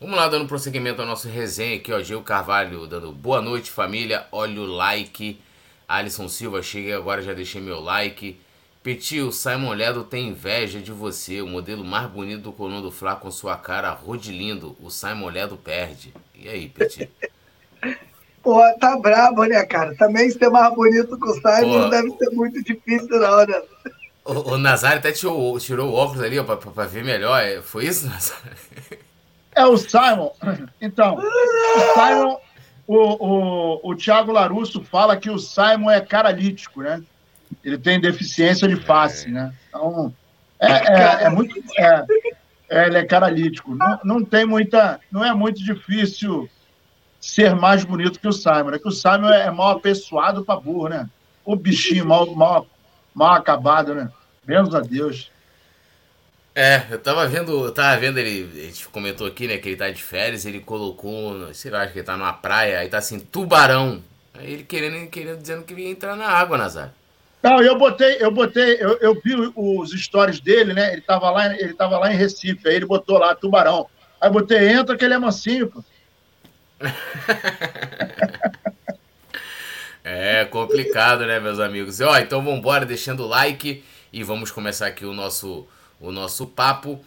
Vamos lá, dando prosseguimento ao nosso resenha aqui, ó. Gil Carvalho dando boa noite, família. Olha o like. Alisson Silva, cheguei agora, já deixei meu like. Petit, o Simon Ledo tem inveja de você. O modelo mais bonito do Coluna do Fla com sua cara rodilindo. O Simon Ledo perde. E aí, Petit? Pô, tá brabo, né, cara? Também ser mais bonito que o Simon Pô. deve ser muito difícil, não, né? O, o Nazário até tirou, tirou o óculos ali, ó, pra, pra, ver melhor. É, foi isso, Nazário? É o Simon. Então, o Simon, o, o, o Thiago Larusso fala que o Simon é caralítico, né? Ele tem deficiência de face, né? Então, é, é, é muito. É, é, ele é caralítico. Não, não tem muita. Não é muito difícil ser mais bonito que o Simon. É que o Simon é mal apessoado pra burro, né? O bichinho mal, mal, mal acabado, né? Menos a Deus. É, eu tava vendo, eu tava vendo ele, a gente comentou aqui, né, que ele tá de férias, ele colocou, sei lá, acho que ele tá numa praia, aí tá assim, tubarão. Aí ele querendo, querendo dizendo que ia entrar na água, Nazar. Não, eu botei, eu botei, eu, eu vi os stories dele, né? Ele tava lá, ele tava lá em Recife, aí ele botou lá tubarão. Aí eu botei, entra que ele é mansinho, pô. é complicado, né, meus amigos? E, ó, então vamos embora, deixando o like e vamos começar aqui o nosso, o nosso papo.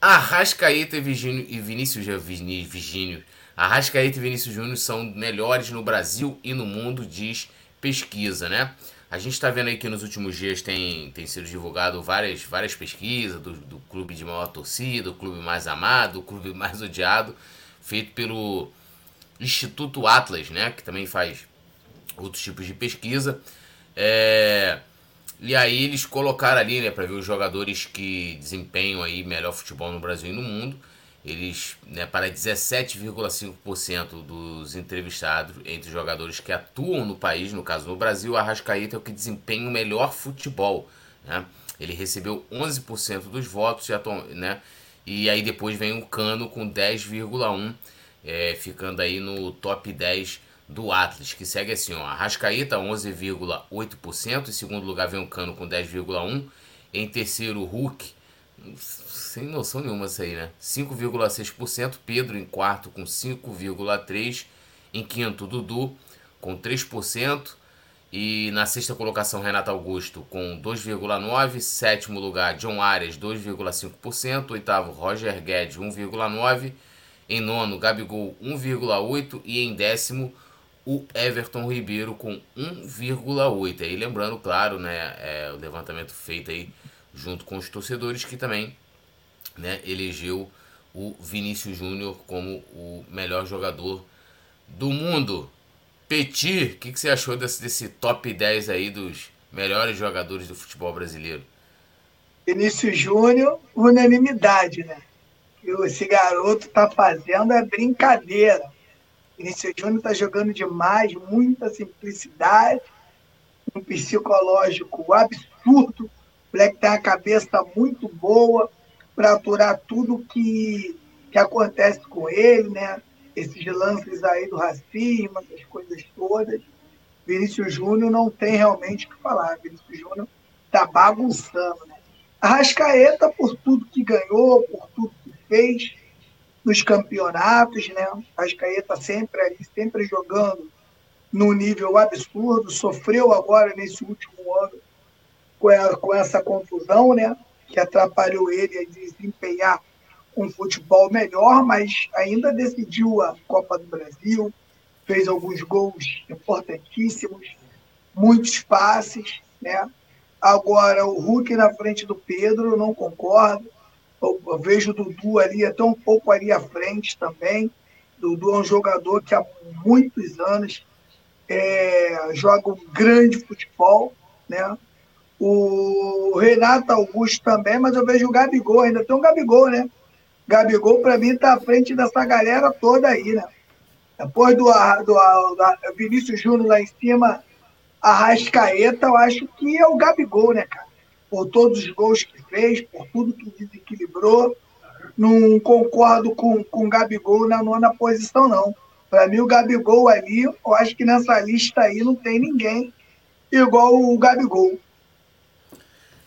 Arrascaeta e, Virgínio, e Vinícius Virgínio. Arrascaeta e Vinícius Júnior são melhores no Brasil e no mundo, diz pesquisa, né? A gente está vendo aí que nos últimos dias tem, tem sido divulgado várias, várias pesquisas do, do clube de maior torcida, o clube mais amado, o clube mais odiado, feito pelo Instituto Atlas, né? Que também faz outros tipos de pesquisa. É... E aí eles colocaram ali, né, para ver os jogadores que desempenham aí melhor futebol no Brasil e no mundo. Eles, né, para 17,5% dos entrevistados entre jogadores que atuam no país, no caso no Brasil, a Arrascaeta é o que desempenha o melhor futebol, né? Ele recebeu 11% dos votos, né? E aí depois vem o Cano com 10,1%, é, ficando aí no top 10 do Atlas, que segue assim, ó, Arrascaeta 11,8%, em segundo lugar vem o Cano com 10,1%, em terceiro Hulk, sem noção nenhuma isso aí, né? 5,6%, Pedro em quarto com 5,3%, em quinto Dudu com 3%, e na sexta colocação Renato Augusto com 2,9%, sétimo lugar John Arias 2,5%, oitavo Roger Guedes 1,9%, em nono Gabigol 1,8% e em décimo o Everton Ribeiro com 1,8. Aí lembrando, claro, né, é, o levantamento feito aí junto com os torcedores que também né, elegeu o Vinícius Júnior como o melhor jogador do mundo. Petit, o que, que, você achou desse, desse top 10 aí dos melhores jogadores do futebol brasileiro? Vinícius Júnior, unanimidade, né? Esse garoto tá fazendo é brincadeira. Vinícius Júnior está jogando demais, muita simplicidade, um psicológico absurdo. O moleque tem a cabeça muito boa para aturar tudo que, que acontece com ele, né? Esses lances aí do racismo, essas coisas todas. Vinícius Júnior não tem realmente o que falar. Vinícius Júnior está bagunçando, né? Arrascaeta, por tudo que ganhou, por tudo que fez, nos campeonatos, né? Ascaeta sempre ali, sempre jogando num nível absurdo, sofreu agora nesse último ano com, a, com essa confusão, né? Que atrapalhou ele a desempenhar um futebol melhor, mas ainda decidiu a Copa do Brasil, fez alguns gols importantíssimos, muitos passes, né? Agora, o Hulk na frente do Pedro, não concordo. Eu, vejo o Dudu ali até um pouco ali à frente também. Dudu é um jogador que há muitos anos é, joga um grande futebol, né? O Renato Augusto também, mas eu vejo o Gabigol, ainda tem um Gabigol, né? Gabigol, para mim, está à frente dessa galera toda aí, né? Depois do, do, do Vinícius Júnior lá em cima, a Rascaeta, eu acho que é o Gabigol, né, cara? Por todos os gols que fez, por tudo que desequilibrou. Não concordo com, com o Gabigol na nona posição, não. Para mim, o Gabigol ali, eu acho que nessa lista aí não tem ninguém igual o Gabigol.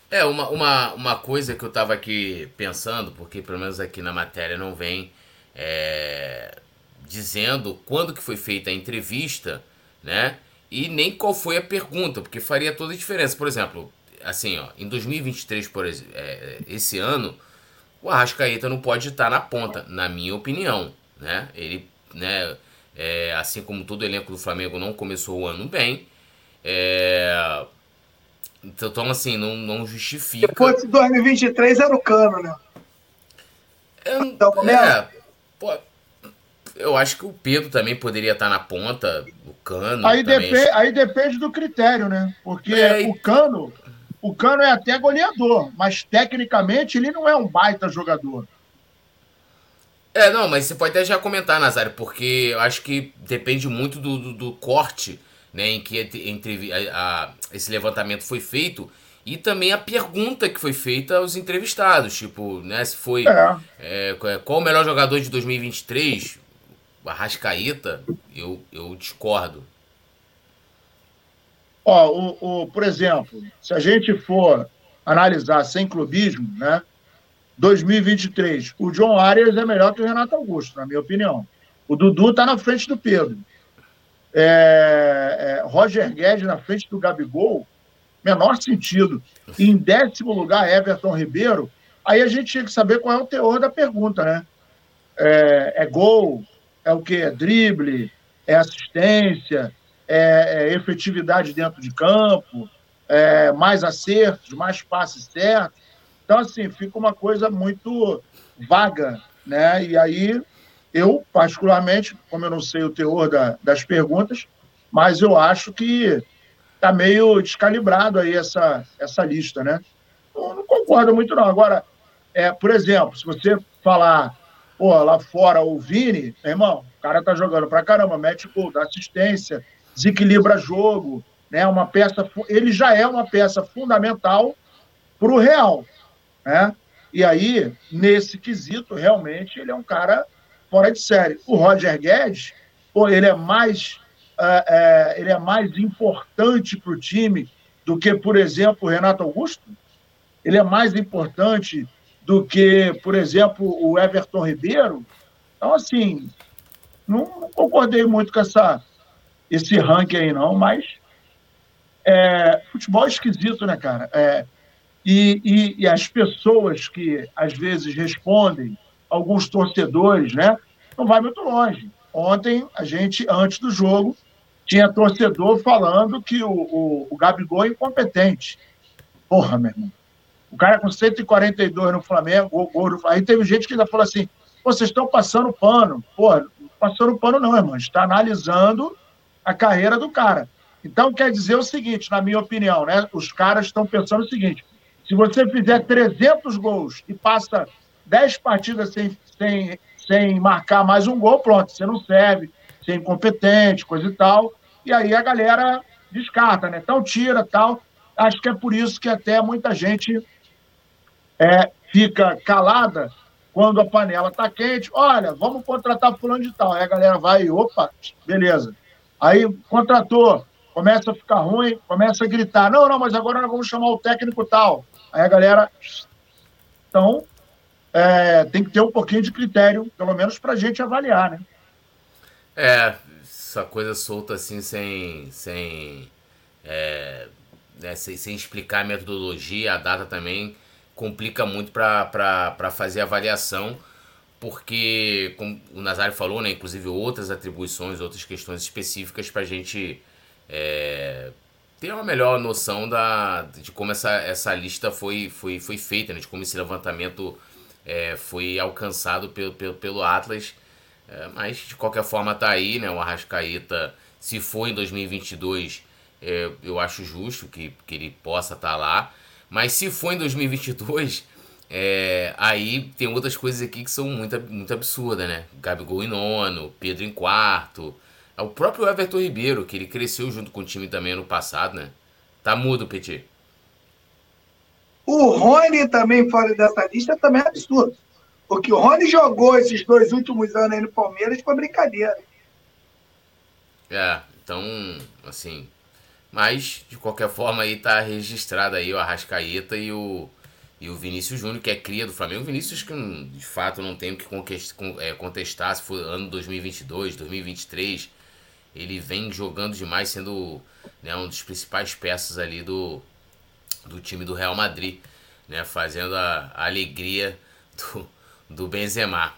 É, uma, uma, uma coisa que eu estava aqui pensando, porque pelo menos aqui na matéria não vem é, dizendo quando que foi feita a entrevista, né? E nem qual foi a pergunta, porque faria toda a diferença. Por exemplo, assim, ó, em 2023, por exemplo, é, esse ano, o Arrascaeta não pode estar na ponta, na minha opinião, né? Ele, né, é, assim como todo o elenco do Flamengo não começou o ano bem, é, então, assim, não, não justifica. Depois de 2023 era o cano, né? Eu, então, é, pô, eu acho que o Pedro também poderia estar na ponta, o Cano. Aí, depende, aí depende do critério, né? Porque é, o Cano, o Cano é até goleador, mas tecnicamente ele não é um baita jogador. É, não, mas você pode até já comentar, Nazário, porque eu acho que depende muito do, do, do corte né, em que entre, a, a, esse levantamento foi feito e também a pergunta que foi feita aos entrevistados, tipo, né, se foi é. É, qual o melhor jogador de 2023, Arrascaeta, eu, eu discordo. Ó, o, o, por exemplo, se a gente for analisar sem clubismo, né, 2023, o John Arias é melhor que o Renato Augusto, na minha opinião. O Dudu está na frente do Pedro é, é, Roger Guedes na frente do Gabigol, menor sentido. E em décimo lugar, Everton Ribeiro. Aí a gente tinha que saber qual é o teor da pergunta, né? É, é gol? É o que? É drible? É assistência? É, é efetividade dentro de campo? É mais acertos? Mais passes certos? Então, assim, fica uma coisa muito vaga, né? E aí eu, particularmente, como eu não sei o teor da, das perguntas, mas eu acho que está meio descalibrado aí essa, essa lista, né? Eu não concordo muito, não. Agora, é, por exemplo, se você falar, pô, lá fora o Vini, meu irmão, o cara tá jogando pra caramba, mete gol, dá assistência, desequilibra jogo, né? Uma peça, ele já é uma peça fundamental para o Real, né? E aí, nesse quesito, realmente, ele é um cara fora de série. O Roger Guedes, pô, ele é mais, é, é, ele é mais importante para o time do que, por exemplo, o Renato Augusto? Ele é mais importante do que, por exemplo, o Everton Ribeiro? Então, assim, não, não concordei muito com essa, esse ranking aí, não, mas é, futebol é esquisito, né, cara? É, e, e, e, as pessoas que às vezes respondem alguns torcedores, né? Não vai muito longe. Ontem, a gente, antes do jogo, tinha torcedor falando que o, o, o Gabigol é incompetente. Porra, meu irmão. O cara com 142 no Flamengo, gol, gol Aí teve gente que ainda falou assim: vocês estão passando pano. Pô, passando pano não, irmão. está analisando a carreira do cara. Então, quer dizer o seguinte, na minha opinião, né? Os caras estão pensando o seguinte: se você fizer 300 gols e passa 10 partidas sem, sem, sem marcar mais um gol, pronto, você não serve, você é incompetente, coisa e tal. E aí a galera descarta, né? Então tira tal. Acho que é por isso que até muita gente é, fica calada quando a panela está quente. Olha, vamos contratar fulano de tal. Aí a galera vai, opa, beleza. Aí contratou, começa a ficar ruim, começa a gritar. Não, não, mas agora nós vamos chamar o técnico tal. Aí a galera. Então, é, tem que ter um pouquinho de critério, pelo menos para a gente avaliar, né? É, essa coisa solta assim, sem, sem, é, né, sem, sem, explicar a metodologia, a data também complica muito para fazer avaliação, porque, como o Nazário falou, né, inclusive outras atribuições, outras questões específicas para a gente é, ter uma melhor noção da, de como essa, essa lista foi, foi, foi feita, né, de como esse levantamento é, foi alcançado pelo, pelo, pelo Atlas. É, mas de qualquer forma tá aí, né? O Arrascaeta, se for em 2022, é, eu acho justo que, que ele possa estar tá lá. Mas se for em 2022, é, aí tem outras coisas aqui que são muito, muito absurdas, né? Gabigol em nono, Pedro em quarto. É o próprio Everton Ribeiro, que ele cresceu junto com o time também ano passado, né? Tá mudo, Petit. O Rony também fora dessa lista também é absurdo. Porque o Rony jogou esses dois últimos anos aí no Palmeiras foi brincadeira. É, então, assim. Mas, de qualquer forma, aí tá registrado aí o Arrascaeta e o, e o Vinícius Júnior, que é cria do Flamengo. O Vinícius, que de fato não tem o que é, contestar se for ano 2022, 2023. Ele vem jogando demais, sendo né, um dos principais peças ali do, do time do Real Madrid, né, fazendo a, a alegria do, do Benzema.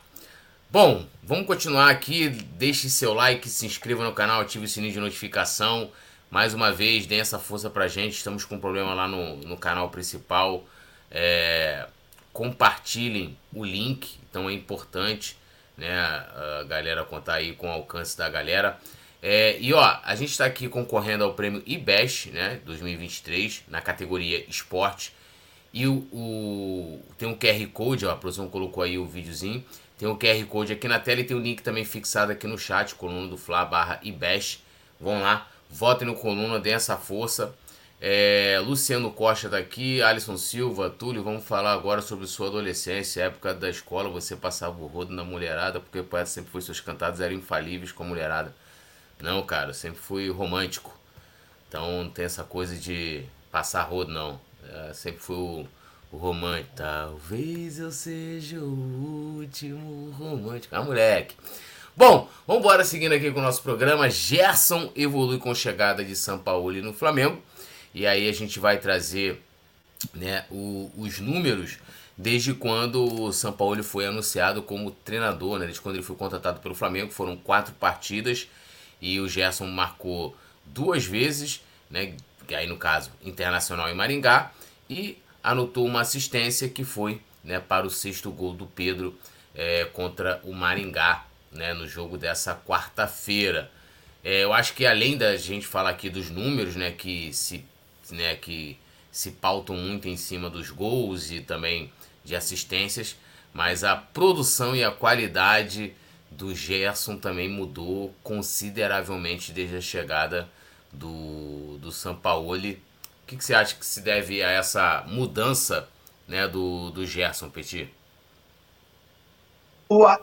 Bom, vamos continuar aqui. Deixe seu like, se inscreva no canal, ative o sininho de notificação. Mais uma vez, dê essa força pra gente. Estamos com um problema lá no, no canal principal. É, compartilhem o link, então é importante né, a galera contar aí com o alcance da galera. É, e ó, a gente está aqui concorrendo ao prêmio IBEST né, 2023 na categoria esporte. E o, o, tem um QR Code, ó, a produção colocou aí o videozinho. Tem um QR Code aqui na tela e tem o um link também fixado aqui no chat, coluna do Fla barra IBEST. Vão lá, votem no coluna, deem essa força. É, Luciano Costa tá aqui, Alisson Silva, Túlio, vamos falar agora sobre sua adolescência, época da escola, você passava o rodo na mulherada, porque o poeta sempre foi seus cantados eram infalíveis com a mulherada. Não, cara, sempre fui romântico. Então não tem essa coisa de passar rodo, não. É, sempre fui o, o romântico. Talvez eu seja o último romântico. Ah, moleque. Bom, vamos embora seguindo aqui com o nosso programa. Gerson evolui com chegada de São Paulo no Flamengo. E aí a gente vai trazer né, o, os números desde quando o São Paulo foi anunciado como treinador, né, desde quando ele foi contratado pelo Flamengo. Foram quatro partidas e o Gerson marcou duas vezes, né, aí no caso Internacional em Maringá, e anotou uma assistência que foi né, para o sexto gol do Pedro é, contra o Maringá né, no jogo dessa quarta-feira. É, eu acho que além da gente falar aqui dos números, né, que se né, que se pautam muito em cima dos gols e também de assistências, mas a produção e a qualidade do Gerson também mudou consideravelmente desde a chegada do, do Sampaoli. O que, que você acha que se deve a essa mudança né, do, do Gerson, Petit?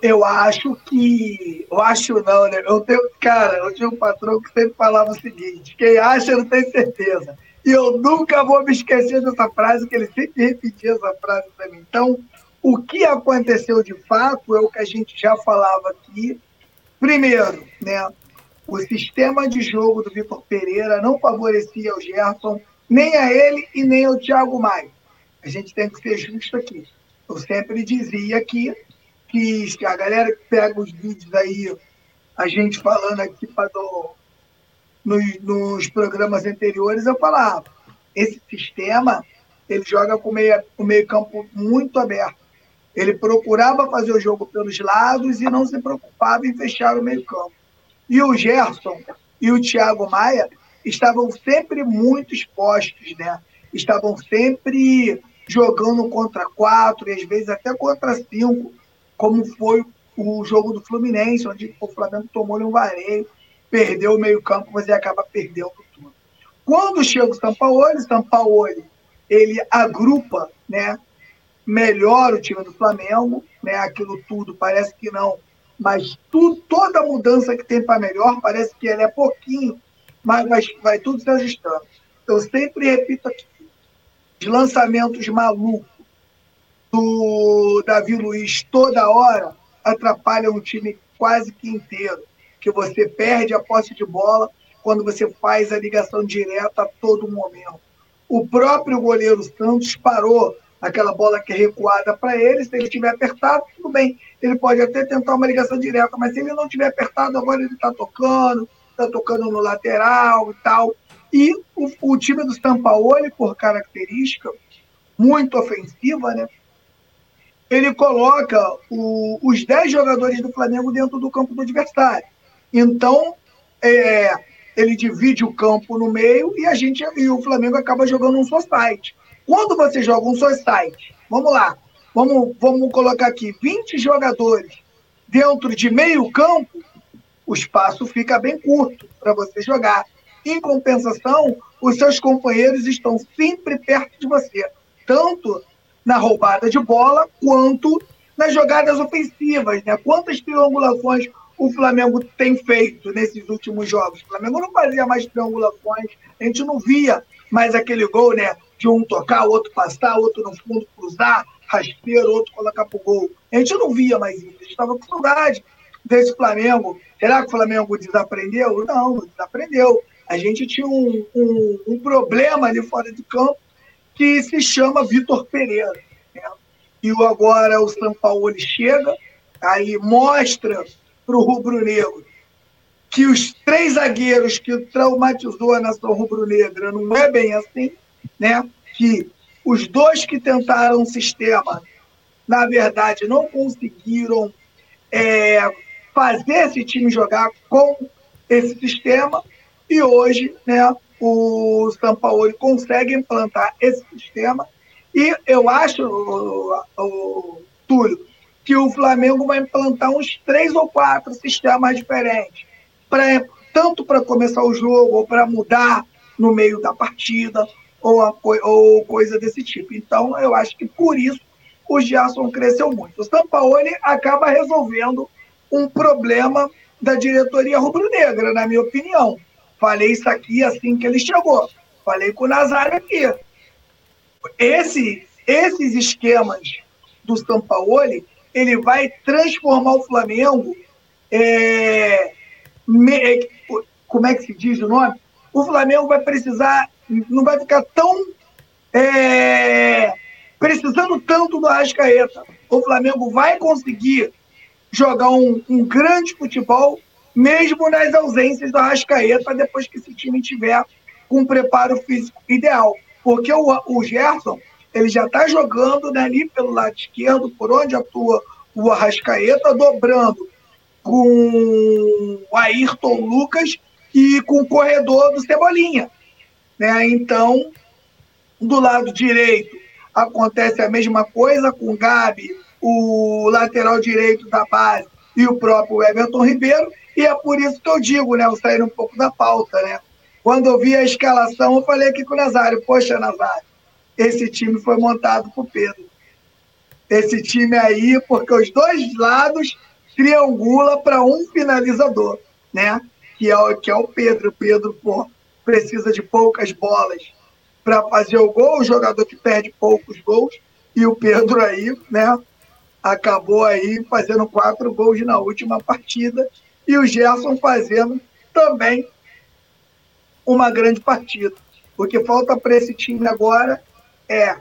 Eu acho que. Eu acho não, né? Eu tenho, cara, eu tinha um patrão que sempre falava o seguinte: quem acha não tem certeza. E eu nunca vou me esquecer dessa frase, que ele sempre repetia essa frase para mim. Então, o que aconteceu de fato é o que a gente já falava aqui. Primeiro, né, o sistema de jogo do Vitor Pereira não favorecia o Gerson, nem a ele e nem ao Thiago Maia. A gente tem que ser justo aqui. Eu sempre dizia aqui que a galera que pega os vídeos aí, a gente falando aqui para nos, nos programas anteriores, eu falava, esse sistema ele joga com o meio campo muito aberto. Ele procurava fazer o jogo pelos lados e não se preocupava em fechar o meio campo. E o Gerson e o Thiago Maia estavam sempre muito expostos, né? Estavam sempre jogando contra quatro e às vezes até contra cinco, como foi o jogo do Fluminense, onde o Flamengo tomou um vareio perdeu o meio-campo, você acaba perdendo tudo. Quando chega o Sampaoli, Sampaoli ele agrupa, né, melhor o time do Flamengo, né, aquilo tudo parece que não, mas tudo, toda mudança que tem para melhor parece que ela é pouquinho, mas vai, vai tudo se ajustando. Eu sempre repito aqui, os lançamentos malucos do Davi Luiz toda hora atrapalham o time quase que inteiro que você perde a posse de bola quando você faz a ligação direta a todo momento. O próprio goleiro Santos parou aquela bola que é recuada para ele. Se ele estiver apertado, tudo bem. Ele pode até tentar uma ligação direta, mas se ele não estiver apertado, agora ele está tocando, está tocando no lateral e tal. E o, o time do Sampaoli, por característica muito ofensiva, né? ele coloca o, os 10 jogadores do Flamengo dentro do campo do adversário. Então, é, ele divide o campo no meio e a gente e o Flamengo acaba jogando um só site. Quando você joga um só site, vamos lá, vamos, vamos colocar aqui 20 jogadores dentro de meio campo, o espaço fica bem curto para você jogar. Em compensação, os seus companheiros estão sempre perto de você, tanto na roubada de bola quanto nas jogadas ofensivas. Né? Quantas triangulações o Flamengo tem feito nesses últimos jogos. O Flamengo não fazia mais triangulações, a gente não via mais aquele gol, né? de um tocar, outro passar, outro no fundo cruzar, raspeiro, outro colocar pro gol. A gente não via mais isso. A gente estava com saudade desse Flamengo. Será que o Flamengo desaprendeu? Não, não desaprendeu. A gente tinha um, um, um problema ali fora de campo que se chama Vitor Pereira. Né? E agora o São Paulo chega, aí mostra para o rubro-negro que os três zagueiros que traumatizou a nação rubro-negra não é bem assim, né? Que os dois que tentaram o sistema, na verdade, não conseguiram é, fazer esse time jogar com esse sistema e hoje, né? O São Paulo consegue implantar esse sistema e eu acho, o, o, Túlio, que o Flamengo vai implantar uns três ou quatro sistemas diferentes pra, tanto para começar o jogo ou para mudar no meio da partida ou, ou coisa desse tipo. Então, eu acho que por isso o Gerson cresceu muito. O Sampaoli acaba resolvendo um problema da diretoria rubro-negra, na minha opinião. Falei isso aqui assim que ele chegou. Falei com o Nazário aqui. Esse, esses esquemas do Sampaoli, ele vai transformar o Flamengo é, me, como é que se diz o nome? O Flamengo vai precisar, não vai ficar tão é, precisando tanto do Arrascaeta. O Flamengo vai conseguir jogar um, um grande futebol, mesmo nas ausências do Arrascaeta, depois que esse time tiver um preparo físico ideal. Porque o, o Gerson, ele já está jogando né, ali pelo lado esquerdo, por onde atua o Arrascaeta, dobrando com o Ayrton Lucas e com o corredor do Cebolinha. Né? Então, do lado direito acontece a mesma coisa com o Gabi, o lateral direito da base e o próprio Everton Ribeiro, e é por isso que eu digo, né? Vou sair um pouco da pauta, né? Quando eu vi a escalação, eu falei aqui com o Nazário, poxa, Nazário, esse time foi montado por Pedro. Esse time aí, porque os dois lados triangula para um finalizador, né? Que é, o, que é o Pedro. O Pedro pô, precisa de poucas bolas para fazer o gol, o jogador que perde poucos gols, e o Pedro aí, né? Acabou aí fazendo quatro gols na última partida, e o Gerson fazendo também uma grande partida. O que falta para esse time agora é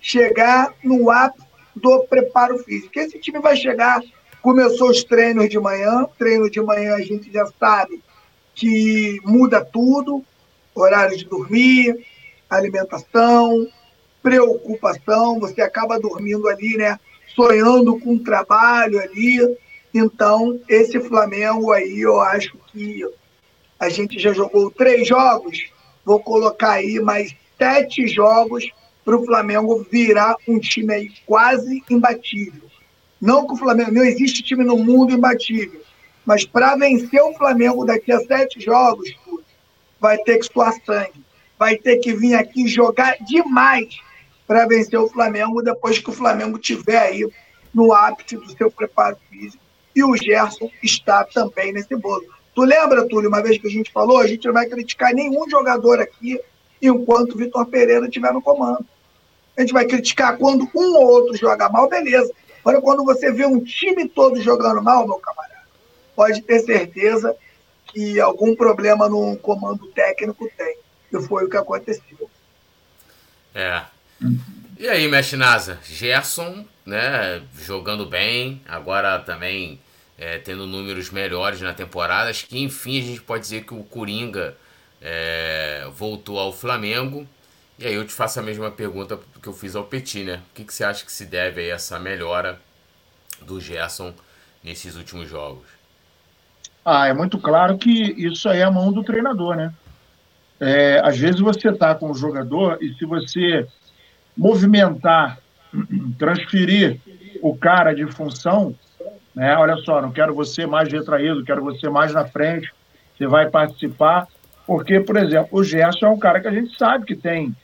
chegar no ápice do preparo físico. Esse time vai chegar Começou os treinos de manhã, treino de manhã a gente já sabe que muda tudo, horário de dormir, alimentação, preocupação, você acaba dormindo ali, né? Sonhando com o trabalho ali. Então, esse Flamengo aí, eu acho que a gente já jogou três jogos, vou colocar aí mais sete jogos para o Flamengo virar um time aí quase imbatível. Não que o Flamengo, não existe time no mundo imbatível. Mas para vencer o Flamengo daqui a sete jogos, vai ter que suar sangue. Vai ter que vir aqui jogar demais para vencer o Flamengo depois que o Flamengo tiver aí no ápice do seu preparo físico. E o Gerson está também nesse bolo. Tu lembra, Túlio, uma vez que a gente falou, a gente não vai criticar nenhum jogador aqui enquanto o Vitor Pereira estiver no comando. A gente vai criticar quando um ou outro joga mal, beleza. Agora, quando você vê um time todo jogando mal, meu camarada, pode ter certeza que algum problema no comando técnico tem. E foi o que aconteceu. É. E aí, Mestre Nasa? Gerson, né, jogando bem, agora também é, tendo números melhores na temporada. Acho que, enfim, a gente pode dizer que o Coringa é, voltou ao Flamengo. E aí eu te faço a mesma pergunta que eu fiz ao Petit, né? O que, que você acha que se deve a essa melhora do Gerson nesses últimos jogos? Ah, é muito claro que isso aí é a mão do treinador, né? É, às vezes você está com o jogador e se você movimentar, transferir o cara de função, né? Olha só, não quero você mais retraído, quero você mais na frente, você vai participar. Porque, por exemplo, o Gerson é um cara que a gente sabe que tem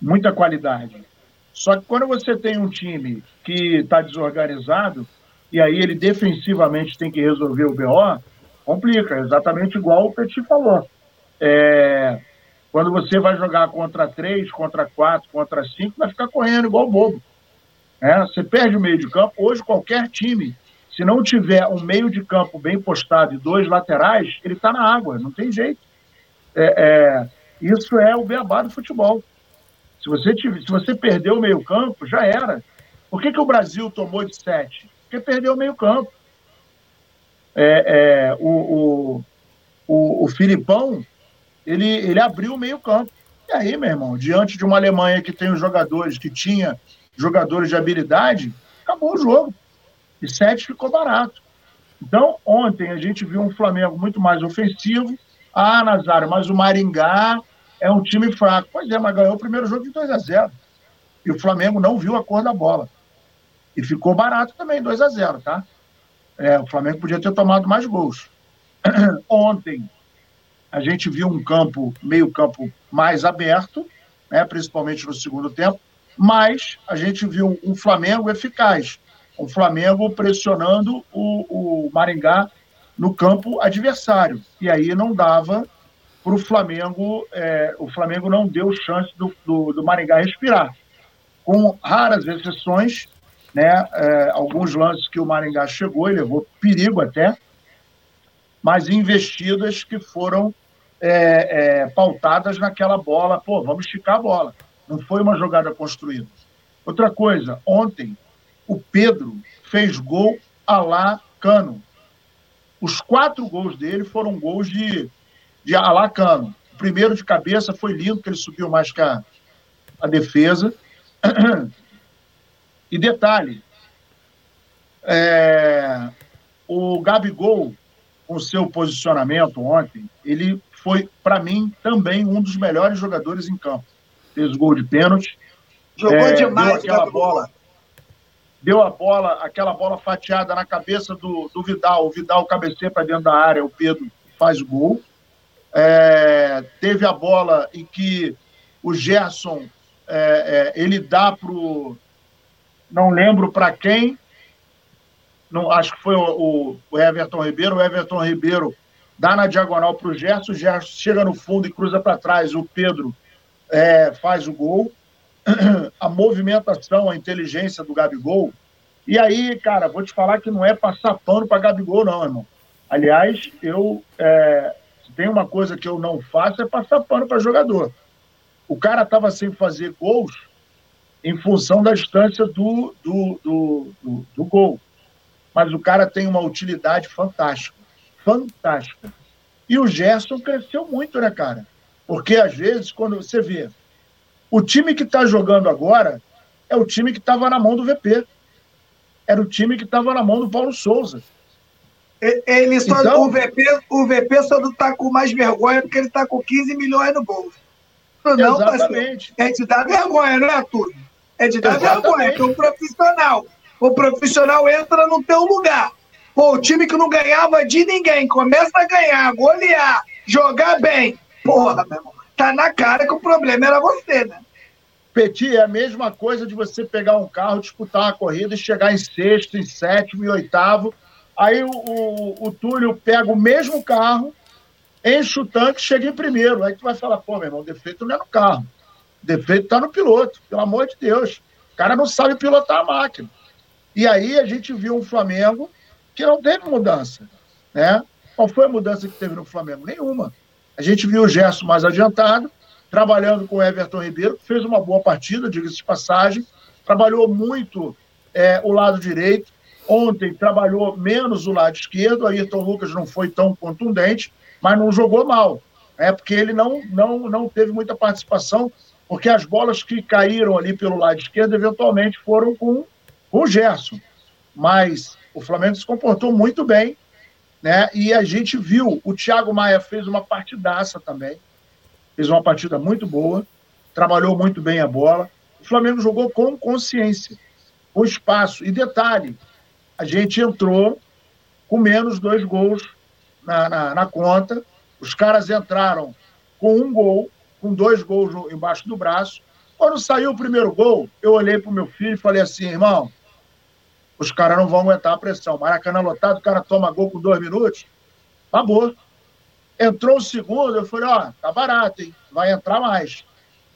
muita qualidade. Só que quando você tem um time que está desorganizado, e aí ele defensivamente tem que resolver o BO, complica, exatamente igual o Petit falou. É, Quando você vai jogar contra três, contra quatro, contra cinco, vai ficar correndo igual bobo. É, você perde o meio de campo. Hoje, qualquer time, se não tiver um meio de campo bem postado e dois laterais, ele está na água, não tem jeito. É, é, isso é o beabá do futebol. Se você, tiver, se você perder o meio campo, já era. Por que, que o Brasil tomou de sete? Porque perdeu o meio campo. É, é, o, o, o, o Filipão, ele, ele abriu o meio campo. E aí, meu irmão, diante de uma Alemanha que tem os jogadores, que tinha jogadores de habilidade, acabou o jogo. E sete ficou barato. Então, ontem a gente viu um Flamengo muito mais ofensivo. Ah, Nazário, mas o Maringá é um time fraco. Pois é, mas ganhou o primeiro jogo de 2 a 0 E o Flamengo não viu a cor da bola. E ficou barato também, 2 a 0 tá? É, o Flamengo podia ter tomado mais gols. Ontem, a gente viu um campo, meio campo mais aberto, né, principalmente no segundo tempo, mas a gente viu um Flamengo eficaz, um Flamengo pressionando o, o Maringá no campo adversário. E aí não dava para o Flamengo, é, o Flamengo não deu chance do, do, do, Maringá respirar. Com raras exceções, né, é, alguns lances que o Maringá chegou e levou perigo até, mas investidas que foram é, é, pautadas naquela bola. Pô, vamos esticar a bola. Não foi uma jogada construída. Outra coisa, ontem o Pedro fez gol a lá Cano. Os quatro gols dele foram gols de, de a lá Cano. O primeiro de cabeça foi lindo, porque ele subiu mais que a, a defesa. E detalhe, é, o Gabigol, com seu posicionamento ontem, ele foi, para mim, também um dos melhores jogadores em campo. Fez gol de pênalti. Jogou é, demais, deu aquela bola. Deu a bola, aquela bola fatiada na cabeça do, do Vidal. O Vidal cabeceia para dentro da área, o Pedro faz o gol. É, teve a bola em que o Gerson é, é ele dá pro não lembro para quem, não, acho que foi o, o, Everton Ribeiro. O Everton Ribeiro dá na diagonal para o Gerson, o Gerson chega no fundo e cruza para trás, o Pedro é, faz o gol. A movimentação, a inteligência do Gabigol. E aí, cara, vou te falar que não é passar pano para Gabigol, não, irmão. Aliás, eu é, tem uma coisa que eu não faço é passar pano para jogador. O cara estava sem fazer gols em função da distância do, do, do, do, do gol. Mas o cara tem uma utilidade fantástica fantástica. E o Gerson cresceu muito, né, cara? Porque às vezes, quando você vê, o time que está jogando agora é o time que estava na mão do VP. Era o time que estava na mão do Paulo Souza. Ele só, então, o, VP, o VP só não está com mais vergonha porque ele está com 15 milhões no bolso. Não, exatamente. é de dar vergonha, não é, tudo? É de dar exatamente. vergonha, que o profissional. O profissional entra no teu lugar. Pô, o time que não ganhava de ninguém começa a ganhar, golear, jogar bem. Porra, meu irmão, tá na cara que o problema era você, né? Petit, é a mesma coisa de você pegar um carro, disputar uma corrida e chegar em sexto, em sétimo, em oitavo. Aí o, o, o Túlio pega o mesmo carro, enche o tanque chega em primeiro. Aí tu vai falar, pô, meu irmão, o defeito não é no carro. O defeito tá no piloto, pelo amor de Deus. O cara não sabe pilotar a máquina. E aí a gente viu um Flamengo que não teve mudança. Né? Qual foi a mudança que teve no Flamengo? Nenhuma. A gente viu o Gerson mais adiantado, trabalhando com o Everton Ribeiro, fez uma boa partida, diga-se de passagem, trabalhou muito é, o lado direito. Ontem trabalhou menos o lado esquerdo, Ayrton Lucas não foi tão contundente, mas não jogou mal. É porque ele não, não, não teve muita participação, porque as bolas que caíram ali pelo lado esquerdo eventualmente foram com, com o Gerson. Mas o Flamengo se comportou muito bem, né? E a gente viu, o Thiago Maia fez uma partidaça também, fez uma partida muito boa, trabalhou muito bem a bola. O Flamengo jogou com consciência, com espaço. E detalhe, a gente entrou com menos dois gols na, na, na conta. Os caras entraram com um gol, com dois gols embaixo do braço. Quando saiu o primeiro gol, eu olhei para o meu filho e falei assim, irmão, os caras não vão aguentar a pressão. Maracanã lotado, o cara toma gol com dois minutos, acabou. Entrou o segundo, eu falei, ó, tá barato, hein? Vai entrar mais.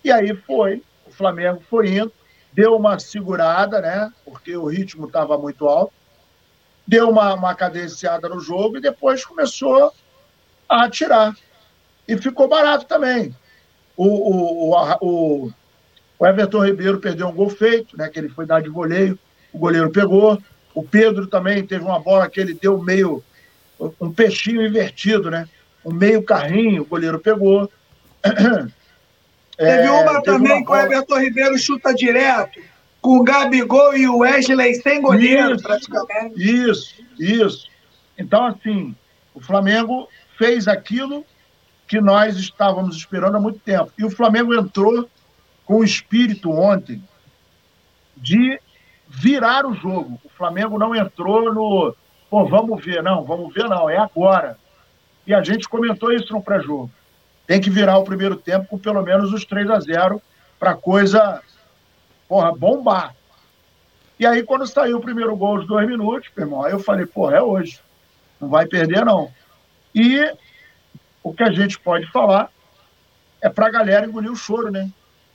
E aí foi, o Flamengo foi indo, deu uma segurada, né? Porque o ritmo estava muito alto, deu uma, uma cadenciada no jogo e depois começou a atirar. E ficou barato também. O, o, o, o, Everton Ribeiro perdeu um gol feito, né? Que ele foi dar de voleio, o goleiro pegou. O Pedro também teve uma bola que ele deu meio um peixinho invertido, né? Um meio carrinho, o goleiro pegou. Teve uma é, também uma que o Everton Ribeiro chuta direto, com o Gabigol e o Wesley sem goleiro, isso, praticamente. Isso, isso. Então, assim, o Flamengo fez aquilo que nós estávamos esperando há muito tempo. E o Flamengo entrou com o espírito ontem de virar o jogo. O Flamengo não entrou no, pô, vamos ver, não, vamos ver, não, é agora. E a gente comentou isso no pré-jogo. Tem que virar o primeiro tempo com pelo menos os 3 a 0 para coisa, porra, bombar. E aí, quando saiu o primeiro gol, os dois minutos, meu irmão, aí eu falei, porra, é hoje. Não vai perder, não. E o que a gente pode falar é para a galera engolir o choro, né?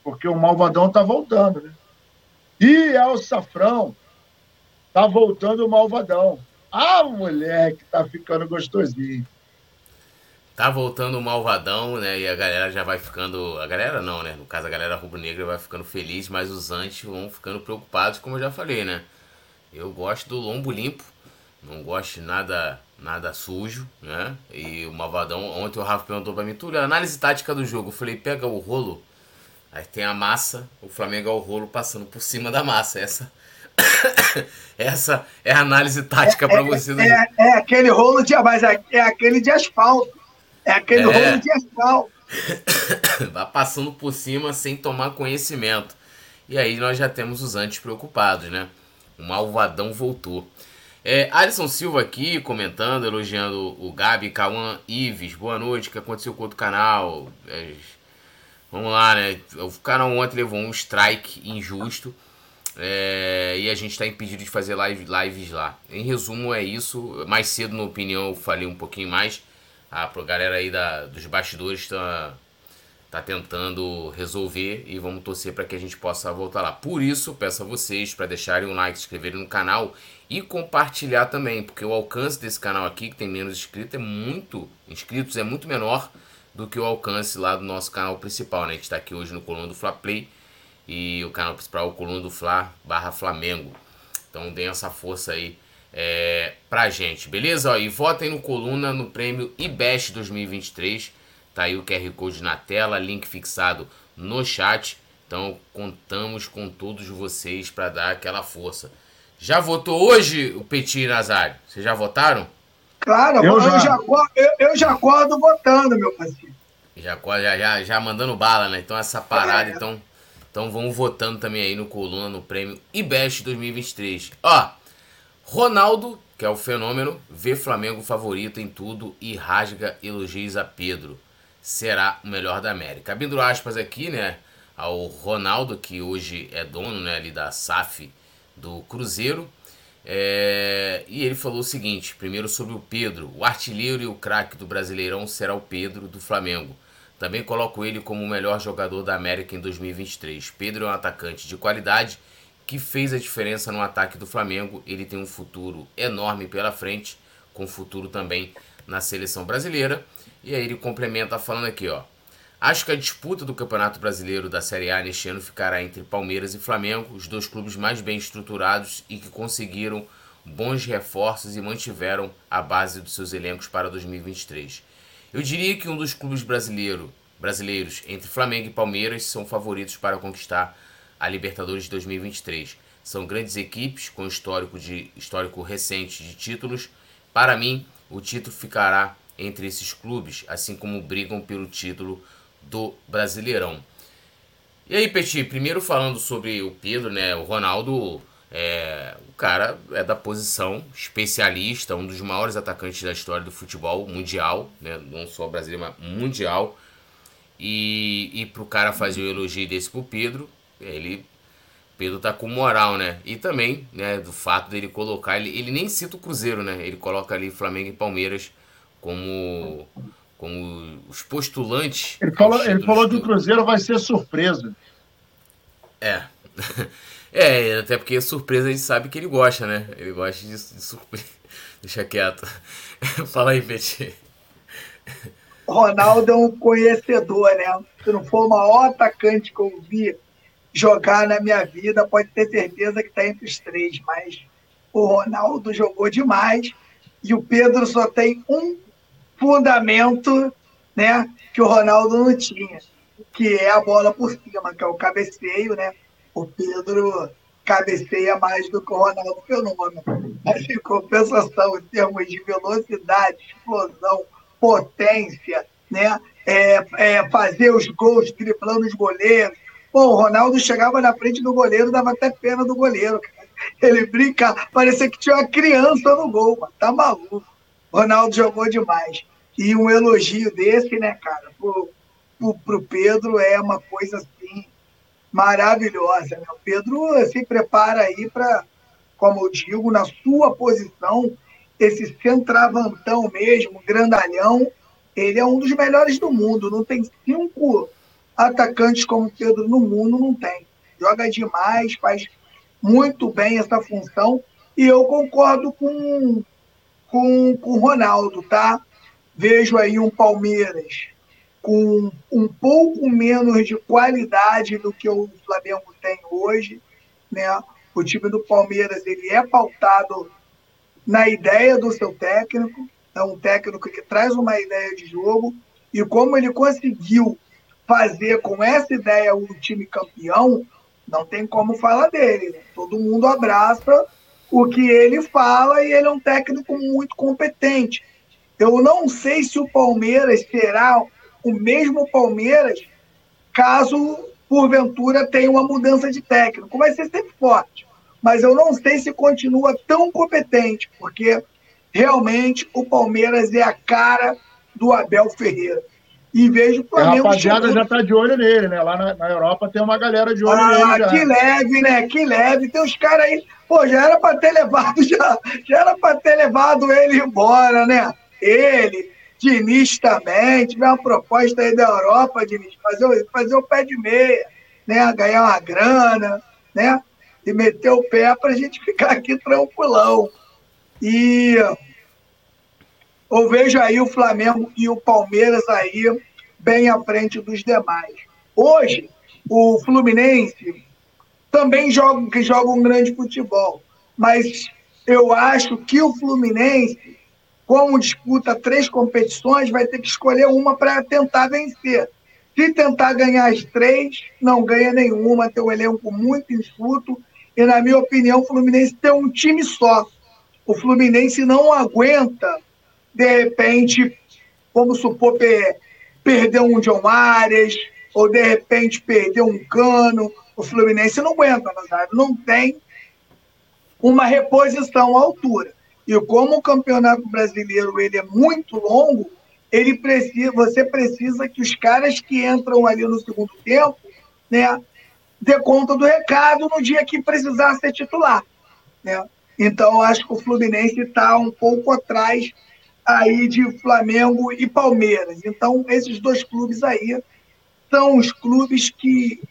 Porque o Malvadão tá voltando, né? E é o Safrão. Tá voltando o Malvadão. Ah, moleque, tá ficando gostosinho. Tá voltando o Malvadão, né? E a galera já vai ficando. A galera não, né? No caso, a galera rubro-negra vai ficando feliz, mas os antes vão ficando preocupados, como eu já falei, né? Eu gosto do lombo limpo, não gosto de nada nada sujo, né? E o Malvadão, ontem o Rafa perguntou pra mim, Túlio, análise tática do jogo. Eu falei, pega o rolo, aí tem a massa, o Flamengo é o rolo passando por cima da massa. Essa essa é a análise tática é, para você. É, é, é, aquele rolo de mas é, é aquele de asfalto. É aquele é. rolo de asfalto. Vai passando por cima sem tomar conhecimento. E aí nós já temos os antes preocupados, né? O malvadão voltou. É, Alisson Silva aqui comentando, elogiando o Gabi, Cauã Ives. Boa noite, o que aconteceu com outro canal? É, vamos lá, né? O canal ontem levou um strike injusto. É, e a gente está impedido de fazer live, lives lá. Em resumo, é isso. Mais cedo, na opinião, eu falei um pouquinho mais. A galera aí da, dos bastidores está tá tentando resolver e vamos torcer para que a gente possa voltar lá. Por isso, peço a vocês para deixarem um like, se inscreverem no canal e compartilhar também, porque o alcance desse canal aqui, que tem menos inscritos, é muito inscritos, é muito menor do que o alcance lá do nosso canal principal, né? A gente está aqui hoje no Coluna do Fla Play e o canal principal é o Coluna do Fla barra Flamengo. Então deem essa força aí é, pra gente, beleza? Ó, e votem no Coluna no prêmio IBEST 2023. Tá aí o QR Code na tela, link fixado no chat. Então contamos com todos vocês para dar aquela força. Já votou hoje o Petit Nazário? Vocês já votaram? Claro, eu, eu já, já eu, eu, já acordo votando, meu parceiro. Já, já, já, já mandando bala, né? Então essa parada, é. então, então vamos votando também aí no Coluna, no prêmio IBEST 2023. Ó, Ronaldo, que é o fenômeno, vê Flamengo favorito em tudo e rasga elogios a Pedro. Será o melhor da América. Abrindo aspas aqui, né, ao Ronaldo, que hoje é dono, né, ali da SAF do Cruzeiro. É, e ele falou o seguinte: primeiro sobre o Pedro, o artilheiro e o craque do Brasileirão será o Pedro do Flamengo. Também coloco ele como o melhor jogador da América em 2023. Pedro é um atacante de qualidade que fez a diferença no ataque do Flamengo. Ele tem um futuro enorme pela frente, com futuro também na seleção brasileira. E aí ele complementa falando aqui, ó. Acho que a disputa do Campeonato Brasileiro da Série A neste ano ficará entre Palmeiras e Flamengo, os dois clubes mais bem estruturados e que conseguiram bons reforços e mantiveram a base dos seus elencos para 2023. Eu diria que um dos clubes brasileiro, brasileiros entre Flamengo e Palmeiras são favoritos para conquistar a Libertadores de 2023. São grandes equipes com histórico, de, histórico recente de títulos. Para mim, o título ficará entre esses clubes, assim como brigam pelo título do Brasileirão. E aí, Petit, primeiro falando sobre o Pedro, né? O Ronaldo, é, o cara é da posição, especialista, um dos maiores atacantes da história do futebol mundial, né? Não só brasileiro, mas mundial. E, e pro cara fazer o elogio desse pro Pedro, ele Pedro tá com moral, né? E também, né, do fato dele colocar, ele, ele nem cita o Cruzeiro, né? Ele coloca ali Flamengo e Palmeiras como como os postulantes. Ele falou, ele falou que o Cruzeiro vai ser surpresa. É. É, até porque surpresa a gente sabe que ele gosta, né? Ele gosta de, de surpresa. Deixa quieto. Fala aí, Peti. Ronaldo é um conhecedor, né? Se não for o maior atacante que eu vi jogar na minha vida, pode ter certeza que está entre os três. Mas o Ronaldo jogou demais e o Pedro só tem um fundamento, né? Que o Ronaldo não tinha, que é a bola por cima, que é o cabeceio, né? O Pedro cabeceia mais do que o Ronaldo Fenômeno. Mas em compensação, em termos de velocidade, explosão, potência, né? É, é, fazer os gols driblando os goleiros. Pô, o Ronaldo chegava na frente do goleiro, dava até pena do goleiro. Ele brinca, parecia que tinha uma criança no gol, mano. tá maluco. Ronaldo jogou demais. E um elogio desse, né, cara, pro, pro, pro Pedro é uma coisa assim maravilhosa. Né? O Pedro se prepara aí para, como eu digo, na sua posição, esse centravantão mesmo, grandalhão, ele é um dos melhores do mundo. Não tem cinco atacantes como Pedro no mundo, não tem. Joga demais, faz muito bem essa função. E eu concordo com, com, com o Ronaldo, tá? Vejo aí um Palmeiras com um pouco menos de qualidade do que o Flamengo tem hoje, né? O time do Palmeiras ele é pautado na ideia do seu técnico, é um técnico que traz uma ideia de jogo e como ele conseguiu fazer com essa ideia o time campeão, não tem como falar dele. Todo mundo abraça o que ele fala e ele é um técnico muito competente. Eu não sei se o Palmeiras será o mesmo Palmeiras caso porventura tenha uma mudança de técnico. Vai ser sempre forte mas eu não sei se continua tão competente, porque realmente o Palmeiras é a cara do Abel Ferreira. E vejo o Flamengo. A rapaziada já está de olho nele, né? Lá na, na, Europa tem uma galera de olho ah, nele. Já. Que leve, né? Que leve. Tem uns caras aí. Pô, já era para ter levado, já, já era para ter levado ele embora, né? Ele, Diniz também. Tiver uma proposta aí da Europa, Diniz, fazer, fazer o pé de meia, né? Ganhar uma grana, né? e meter o pé para a gente ficar aqui tranquilão. E eu vejo aí o Flamengo e o Palmeiras aí bem à frente dos demais. Hoje, o Fluminense também joga, que joga um grande futebol, mas eu acho que o Fluminense, como disputa três competições, vai ter que escolher uma para tentar vencer. Se tentar ganhar as três, não ganha nenhuma, tem um elenco muito enxuto e, na minha opinião, o Fluminense tem um time só. O Fluminense não aguenta, de repente, vamos supor, perder um John Arias, ou de repente perder um cano. O Fluminense não aguenta, Nazário. Não tem uma reposição à altura. E como o campeonato brasileiro ele é muito longo, ele precisa, você precisa que os caras que entram ali no segundo tempo, né, dê conta do recado no dia que precisar ser titular. Né? Então, acho que o Fluminense está um pouco atrás aí de Flamengo e Palmeiras. Então, esses dois clubes aí são os clubes que,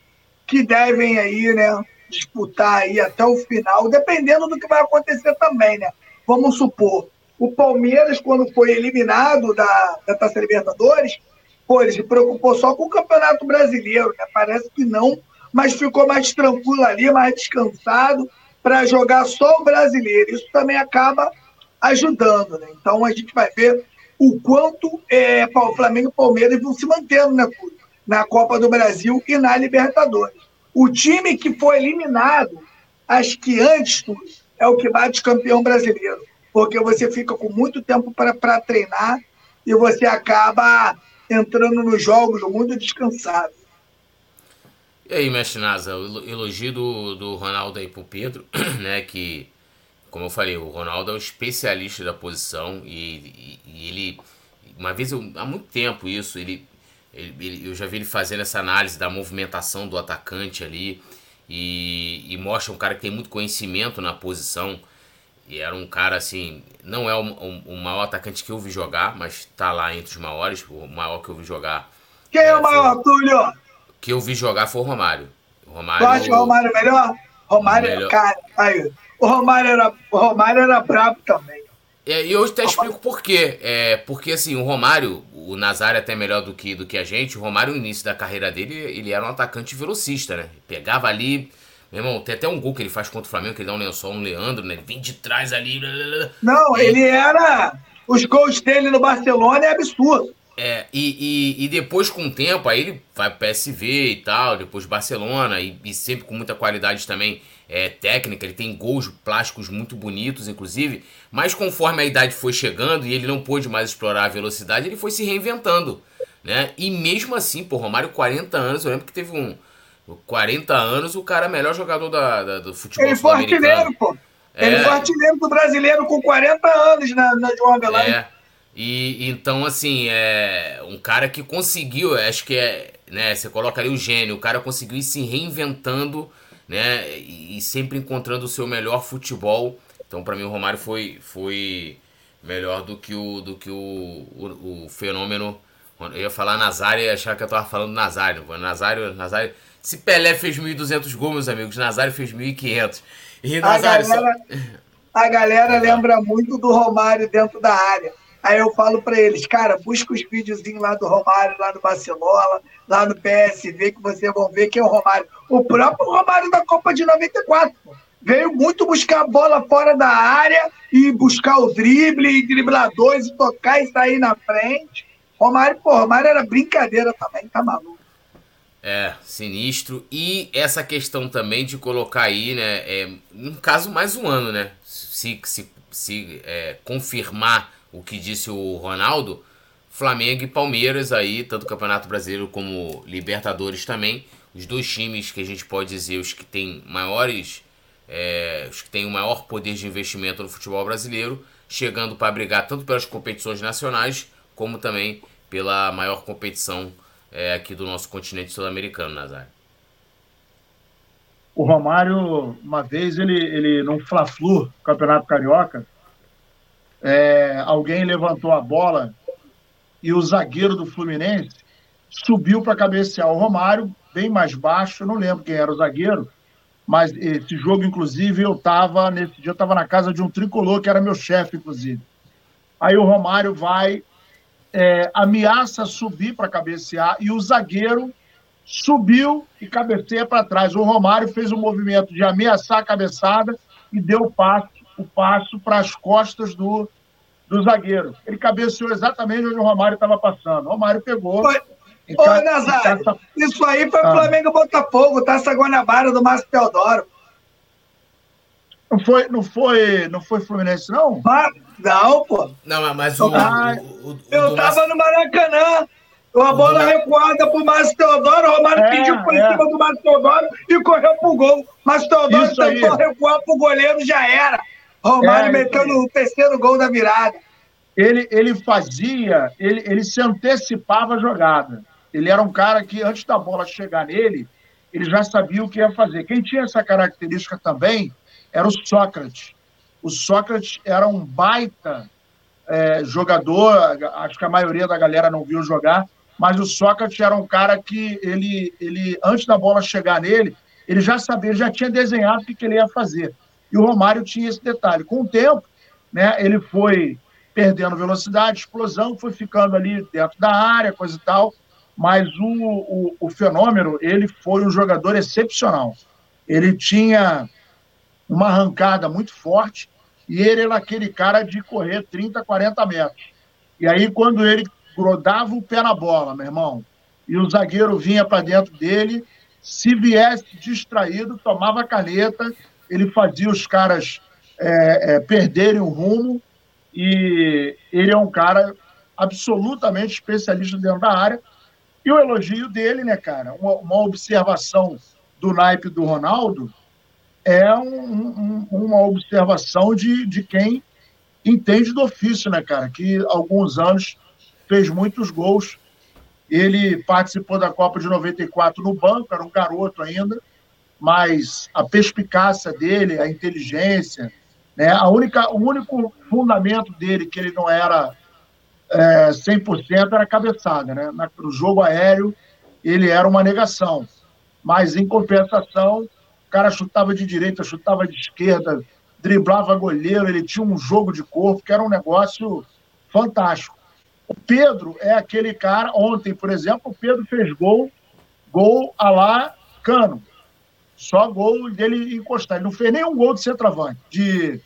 que devem aí, né, disputar aí até o final, dependendo do que vai acontecer também, né? Vamos supor, o Palmeiras, quando foi eliminado da, da Taça Libertadores, pô, ele se preocupou só com o Campeonato Brasileiro, né? Parece que não mas ficou mais tranquilo ali, mais descansado para jogar só o brasileiro. Isso também acaba ajudando, né? Então a gente vai ver o quanto é, o Flamengo e Palmeiras vão se mantendo né, na Copa do Brasil e na Libertadores. O time que foi eliminado, acho que antes tudo, é o que bate campeão brasileiro, porque você fica com muito tempo para treinar e você acaba entrando nos jogos muito descansado. E aí, mestre Nasa, o elogio do, do Ronaldo aí pro Pedro, né? Que, como eu falei, o Ronaldo é um especialista da posição e, e, e ele, uma vez, eu, há muito tempo isso, ele, ele, ele, eu já vi ele fazendo essa análise da movimentação do atacante ali e, e mostra um cara que tem muito conhecimento na posição. E era um cara assim, não é o, o, o, maior atacante que eu vi jogar, mas tá lá entre os maiores, o maior que eu vi jogar. Quem é, é o maior, Túlio? Que eu vi jogar foi o Romário. O Romário tu acha o Romário melhor? Romário, melhor. cara, aí, o Romário era, o Romário era brabo também. É, e eu até explico por quê. É, porque assim, o Romário, o Nazário é até melhor do que, do que a gente, o Romário no início da carreira dele, ele era um atacante velocista, né? Pegava ali. Meu irmão, tem até um gol que ele faz contra o Flamengo, que ele dá um lençol no Leandro, né? Ele vem de trás ali. Não, ele era. Os gols dele no Barcelona é absurdo. É, e, e, e, depois com o tempo, aí ele vai pro PSV e tal, depois Barcelona, e, e sempre com muita qualidade também é, técnica, ele tem gols plásticos muito bonitos, inclusive, mas conforme a idade foi chegando e ele não pôde mais explorar a velocidade, ele foi se reinventando, né? E mesmo assim, por Romário, 40 anos, eu lembro que teve um... 40 anos, o cara é melhor jogador da, da do futebol Ele foi artilheiro, pô. É. Ele foi artilheiro do brasileiro com 40 anos na, na João Avelange. É. E então, assim, é um cara que conseguiu, acho que é, né, você coloca ali o gênio, o cara conseguiu ir se reinventando, né, e, sempre encontrando o seu melhor futebol. Então, para mim, o Romário foi, foi melhor do que o, do que o, o, o fenômeno. Eu ia falar Nazário e achar que eu tava falando Nazário. Nazário, Nazário. Se Pelé fez 1.200 gols, meus amigos, Nazário fez 1.500. E Nazário. A galera, só... a galera lembra muito do Romário dentro da área Aí eu falo para eles, cara, busca os videozinhos lá do Romário, lá no Barcelona, lá no PSV, que vocês vão ver que é o Romário. O próprio Romário da Copa de 94. Veio muito buscar a bola fora da área e buscar o drible, e driblar dois, e tocar e sair na frente. Romário, pô, Romário era brincadeira também, tá maluco. É, sinistro. E essa questão também de colocar aí, né? É, no caso, mais um ano, né? Se, se, se é, confirmar o que disse o Ronaldo, Flamengo e Palmeiras aí, tanto Campeonato Brasileiro como Libertadores também, os dois times que a gente pode dizer os que têm maiores, é, os que têm o maior poder de investimento no futebol brasileiro, chegando para brigar tanto pelas competições nacionais como também pela maior competição é, aqui do nosso continente sul-americano, Nazário. O Romário, uma vez, ele, ele num Fla-Flu, Campeonato Carioca, é, alguém levantou a bola e o zagueiro do Fluminense subiu para cabecear o Romário, bem mais baixo, não lembro quem era o zagueiro, mas esse jogo, inclusive, eu estava, nesse dia, eu estava na casa de um tricolor, que era meu chefe, inclusive. Aí o Romário vai, é, ameaça subir para cabecear, e o zagueiro subiu e cabeceia para trás. O Romário fez um movimento de ameaçar a cabeçada e deu o passo, o passo para as costas do, do zagueiro. Ele cabeceou exatamente onde o Romário estava passando. O Romário pegou. Foi. Ô, ca... Nazário, ca... isso aí foi ah. Flamengo Botafogo, Taça Guanabara do Márcio Teodoro. Não foi, não foi, não foi Fluminense, não? Mas, não, pô. Não, mas o. Ah, o, o, eu tava no Maracanã. Uma bola recuada pro Márcio Teodoro, o Romário é, pediu por é. cima do Márcio Teodoro e correu pro gol. Márcio Teodoro Isso tentou aí. recuar pro goleiro, já era. Romário é, metendo o terceiro gol da virada. Ele, ele fazia, ele, ele se antecipava a jogada. Ele era um cara que, antes da bola chegar nele, ele já sabia o que ia fazer. Quem tinha essa característica também era o Sócrates. O Sócrates era um baita é, jogador, acho que a maioria da galera não viu jogar, mas o Sócrates era um cara que ele, ele antes da bola chegar nele, ele já sabia, ele já tinha desenhado o que ele ia fazer. E o Romário tinha esse detalhe. Com o tempo, né, ele foi perdendo velocidade, explosão, foi ficando ali dentro da área, coisa e tal. Mas o, o, o fenômeno, ele foi um jogador excepcional. Ele tinha uma arrancada muito forte e ele era aquele cara de correr 30, 40 metros. E aí, quando ele grodava o pé na bola, meu irmão, e o zagueiro vinha para dentro dele, se viesse distraído, tomava caneta ele fazia os caras é, é, perderem o rumo e ele é um cara absolutamente especialista dentro da área. E o elogio dele, né, cara, uma, uma observação do naipe do Ronaldo é um, um, uma observação de, de quem entende do ofício, né, cara, que há alguns anos fez muitos gols. Ele participou da Copa de 94 no banco, era um garoto ainda, mas a perspicácia dele, a inteligência, Né? A única, o único fundamento dele que ele não era é, 100% era cabeçada. Né? No jogo aéreo, ele era uma negação. Mas, em compensação, o cara chutava de direita, chutava de esquerda, driblava goleiro, ele tinha um jogo de corpo que era um negócio fantástico. O Pedro é aquele cara, ontem, por exemplo, o Pedro fez gol, gol a lá Cano. Só gol dele encostar. Ele não fez nenhum gol de centroavante, de,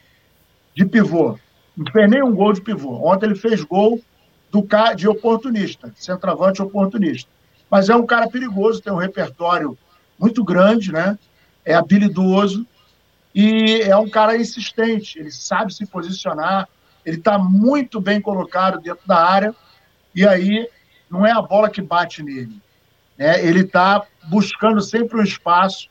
de pivô. Não fez nenhum gol de pivô. Ontem ele fez gol do de oportunista, centroavante oportunista. Mas é um cara perigoso, tem um repertório muito grande, né? É habilidoso e é um cara insistente. Ele sabe se posicionar, ele está muito bem colocado dentro da área, e aí não é a bola que bate nele. Né? Ele está buscando sempre um espaço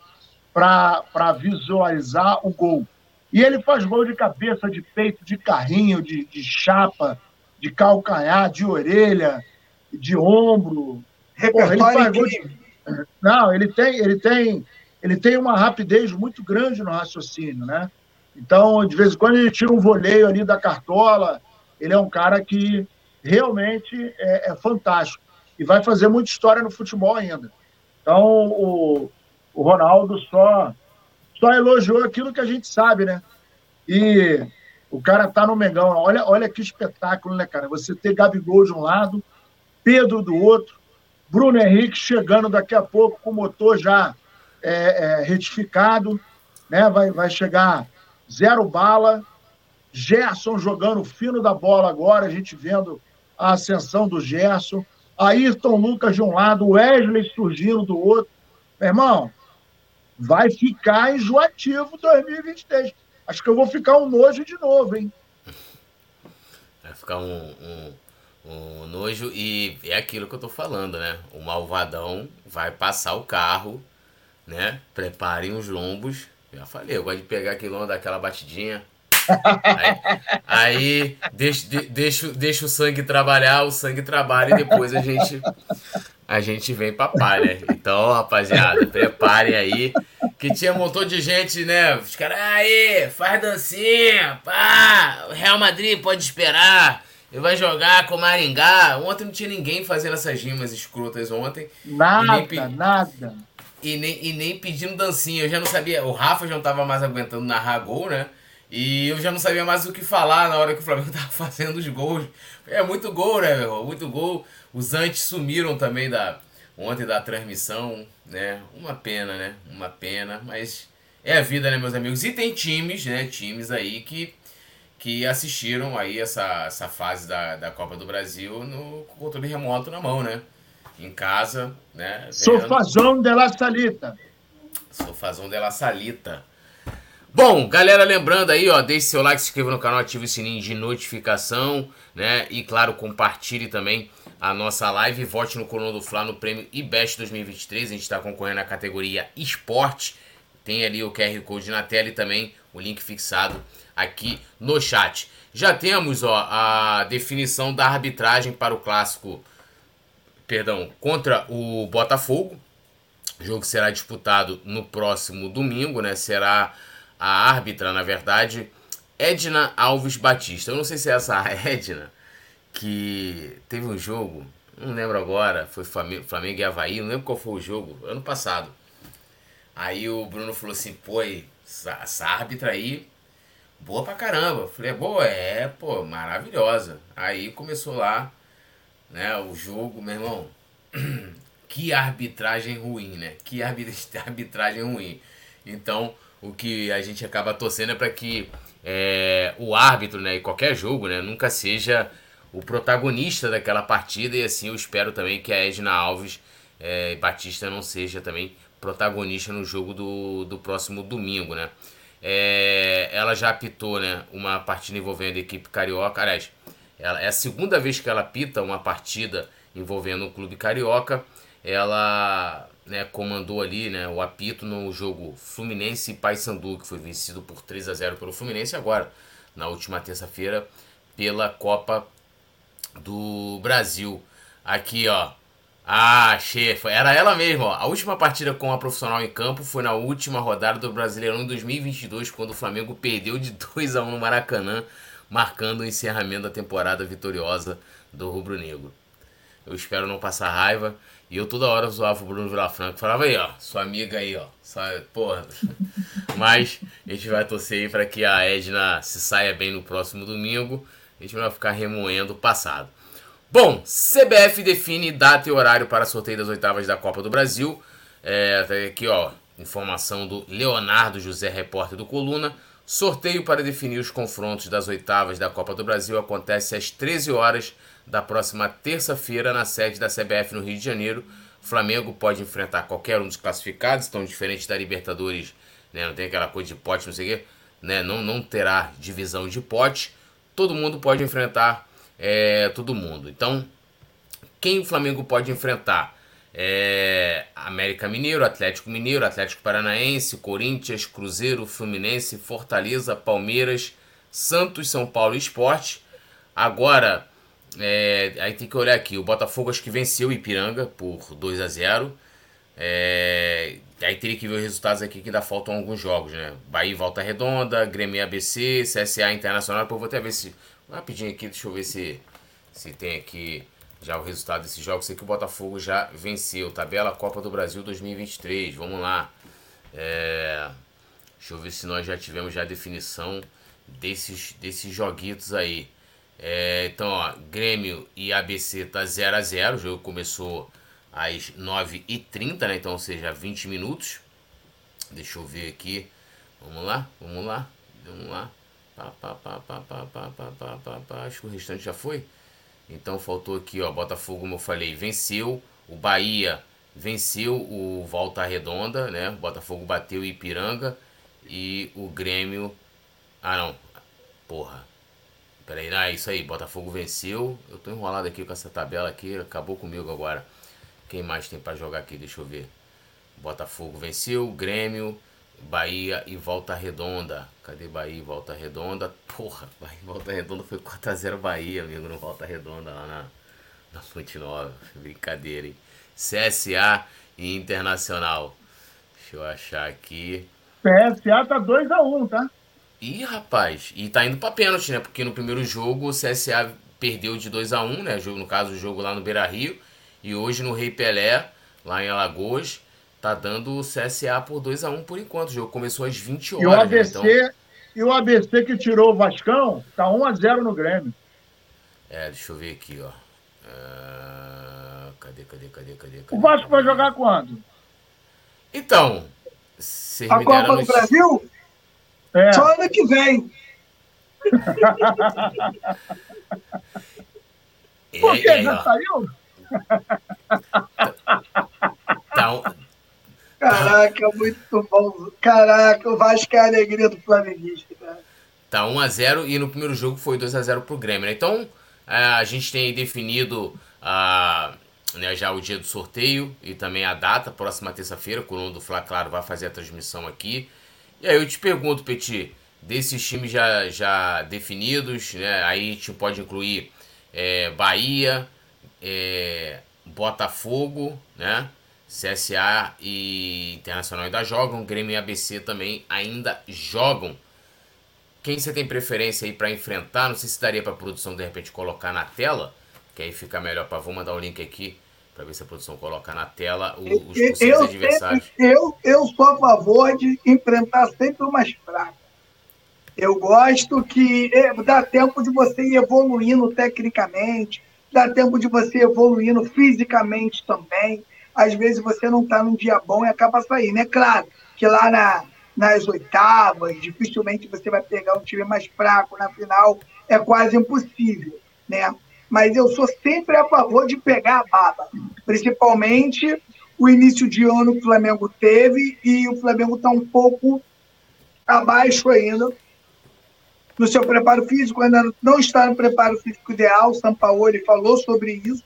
para visualizar o gol. E ele faz gol de cabeça, de peito, de carrinho, de, de chapa, de calcanhar, de orelha, de ombro. Porra, ele faz. Não, ele tem, ele tem, ele tem uma rapidez muito grande no raciocínio, né? Então, de vez em quando, ele tira um voleio ali da cartola. Ele é um cara que realmente é, é fantástico e vai fazer muita história no futebol ainda. Então, o, o Ronaldo só, só elogiou aquilo que a gente sabe, né? E o cara tá no Mengão. Olha, olha que espetáculo, né, cara? Você ter Gabigol de um lado, Pedro do outro, Bruno Henrique chegando daqui a pouco com o motor já é, é, retificado, né? Vai, vai chegar zero bala. Gerson jogando fino da bola agora, a gente vendo a ascensão do Gerson. Ayrton Lucas de um lado, Wesley surgindo do outro. Meu irmão, vai ficar enjoativo 2023. Acho que eu vou ficar um nojo de novo, hein? Vai ficar um, um, um nojo e é aquilo que eu tô falando, né? O malvadão vai passar o carro, né? Preparem os lombos já falei, eu gosto de pegar aquilo, dar aquela batidinha. Aí, aí deixa, deixa, deixa o sangue trabalhar, o sangue trabalha e depois a gente a gente vem pra palha. Então, rapaziada, preparem aí. Que tinha um montão de gente, né? Os caras, aí, faz dancinha, pá, o Real Madrid pode esperar. Ele vai jogar com o Maringá. Ontem não tinha ninguém fazendo essas rimas escrotas ontem. Nada, nada e nem, e nem pedindo dancinha. Eu já não sabia. O Rafa já não tava mais aguentando narrar gol, né? E eu já não sabia mais o que falar na hora que o Flamengo tava fazendo os gols. É muito gol, né, meu? Muito gol. Os antes sumiram também da ontem da transmissão, né? Uma pena, né? Uma pena, mas é a vida, né, meus amigos? E tem times, né? Times aí que que assistiram aí essa, essa fase da, da Copa do Brasil no controle remoto na mão, né? em casa, né? Sofazão de la Salita. Sofazão de la Salita. Bom, galera, lembrando aí, ó, deixe seu like, se inscreva no canal, ative o sininho de notificação, né? E claro, compartilhe também a nossa live. Vote no Colono do Fla no prêmio IBEST 2023. A gente está concorrendo na categoria Esporte. Tem ali o QR Code na tela e também o link fixado aqui no chat. Já temos ó, a definição da arbitragem para o clássico perdão, contra o Botafogo. O jogo será disputado no próximo domingo, né? Será a árbitra, na verdade, Edna Alves Batista. Eu não sei se é essa Edna que teve um jogo, não lembro agora, foi Flamengo e Havaí, não lembro qual foi o jogo, ano passado. Aí o Bruno falou assim, pô, essa, essa árbitra aí, boa pra caramba. Falei, boa, é, pô, maravilhosa. Aí começou lá né? O jogo, meu irmão, que arbitragem ruim, né? Que arbitragem ruim. Então, o que a gente acaba torcendo é para que é, o árbitro, né, em qualquer jogo, né, nunca seja o protagonista daquela partida e assim eu espero também que a Edna Alves é, Batista não seja também protagonista no jogo do, do próximo domingo, né? É, ela já apitou, né, uma partida envolvendo a equipe carioca, aliás, ela, é a segunda vez que ela pita uma partida envolvendo o clube carioca. Ela né, comandou ali né, o apito no jogo Fluminense e Paysandu, que foi vencido por 3 a 0 pelo Fluminense agora, na última terça-feira, pela Copa do Brasil. Aqui, ó, Ah, chefe, era ela mesma. Ó. A última partida com a profissional em campo foi na última rodada do Brasileirão em 2022, quando o Flamengo perdeu de 2 a 1 no Maracanã, marcando o encerramento da temporada vitoriosa do Rubro Negro. Eu espero não passar raiva. E eu toda hora zoava o Bruno Vilafranco. Falava aí, ó, sua amiga aí, ó. Sabe, porra. Mas a gente vai torcer aí para que a Edna se saia bem no próximo domingo. A gente não vai ficar remoendo o passado. Bom, CBF define data e horário para sorteio das oitavas da Copa do Brasil. É, tá aqui, ó, informação do Leonardo José, repórter do Coluna. Sorteio para definir os confrontos das oitavas da Copa do Brasil acontece às 13 horas da próxima terça-feira na sede da CBF no Rio de Janeiro. Flamengo pode enfrentar qualquer um dos classificados, então diferente da Libertadores, né, não tem aquela coisa de pote, não sei o quê, né, não, não terá divisão de pote. Todo mundo pode enfrentar é, todo mundo. Então, quem o Flamengo pode enfrentar? É, América Mineiro, Atlético Mineiro, Atlético Paranaense, Corinthians, Cruzeiro, Fluminense, Fortaleza, Palmeiras, Santos, São Paulo e Esporte. Agora, é, aí tem que olhar aqui. O Botafogo acho que venceu o Ipiranga por 2 a 0 é, Aí teria que ver os resultados aqui que ainda faltam alguns jogos, né? Bahia Volta Redonda, Grêmio ABC, CSA Internacional. Vou até ver se Rapidinho aqui, deixa eu ver se, se tem aqui já o resultado desse jogo. Sei que o Botafogo já venceu. Tabela Copa do Brasil 2023. Vamos lá. É, deixa eu ver se nós já tivemos já a definição desses, desses joguitos aí. É, então, ó, Grêmio e ABC tá 0 a 0 O jogo começou às 9h30, né? Então, ou seja, 20 minutos. Deixa eu ver aqui. Vamos lá, vamos lá, vamos lá. Pá, pá, pá, pá, pá, pá, pá, pá, pá, pá. Acho que o restante já foi. Então faltou aqui, ó. Botafogo, como eu falei, venceu. O Bahia venceu o Volta Redonda, né? O Botafogo bateu o Ipiranga. E o Grêmio. Ah, não. Porra. Peraí, não, é isso aí. Botafogo venceu. Eu tô enrolado aqui com essa tabela aqui. Acabou comigo agora. Quem mais tem para jogar aqui? Deixa eu ver. Botafogo venceu. Grêmio Bahia e Volta Redonda. Cadê Bahia e Volta Redonda? Porra, Bahia e Volta Redonda foi 4x0 Bahia, amigo, no Volta Redonda lá na, na Fonte Nova. Brincadeira, hein? CSA e Internacional. Deixa eu achar aqui. CSA tá 2x1, tá? Ih, rapaz, e tá indo pra pênalti, né? Porque no primeiro jogo o CSA perdeu de 2 a 1 né? No caso, o jogo lá no Beira Rio. E hoje no Rei Pelé, lá em Alagoas, tá dando o CSA por 2 a 1 por enquanto. O jogo começou às 20 horas. E o ABC, né? então... e o ABC que tirou o Vascão, tá 1 a 0 no Grêmio. É, deixa eu ver aqui, ó. Uh... Cadê, cadê, cadê, cadê, cadê? O Vasco vai jogar quando? Então, vocês a Copa do Brasil? É. Só ano que vem. Por que? É, já saiu? Tá, Caraca, muito bom. Caraca, o Vasco é a alegria do flamenguista, cara. Tá 1x0 e no primeiro jogo foi 2x0 pro Grêmio, né? Então, é, a gente tem definido a, né, já o dia do sorteio e também a data, próxima terça-feira, o Fla Claro vai fazer a transmissão aqui. E aí eu te pergunto, Petit, desses times já, já definidos, né? Aí a gente pode incluir é, Bahia, é, Botafogo, né? CSA e Internacional ainda jogam, Grêmio e ABC também ainda jogam. Quem você tem preferência aí para enfrentar? Não sei se daria para a produção de repente colocar na tela, que aí fica melhor para vou mandar o link aqui para ver se a produção coloca na tela os possíveis eu adversários. Eu, eu sou a favor de enfrentar sempre o mais fraco. Eu gosto que é, dá tempo de você ir evoluindo tecnicamente, dá tempo de você evoluindo fisicamente também às vezes você não está num dia bom e acaba saindo. É claro que lá na, nas oitavas, dificilmente você vai pegar um time mais fraco na final, é quase impossível, né? Mas eu sou sempre a favor de pegar a baba, principalmente o início de ano que o Flamengo teve e o Flamengo está um pouco abaixo ainda no seu preparo físico, ainda não está no preparo físico ideal. O São Paulo falou sobre isso.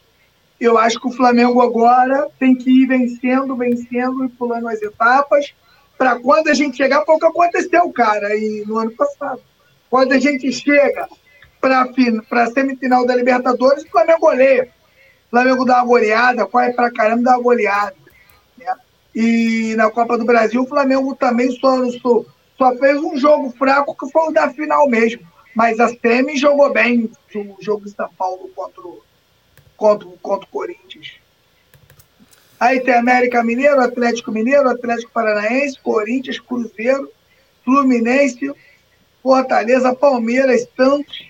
Eu acho que o Flamengo agora tem que ir vencendo, vencendo e pulando as etapas, para quando a gente chegar, o que aconteceu, cara, aí no ano passado. Quando a gente chega para a semifinal da Libertadores, o Flamengo goleia. Flamengo dá uma goleada, corre pra caramba, dá uma goleada. Né? E na Copa do Brasil, o Flamengo também só, só, só fez um jogo fraco, que foi o da final mesmo. Mas a Semi jogou bem o jogo de São Paulo contra o, contra, contra o Corinthians. Aí tem América Mineiro, Atlético Mineiro, Atlético Paranaense, Corinthians, Cruzeiro, Fluminense, Fortaleza, Palmeiras, Santos,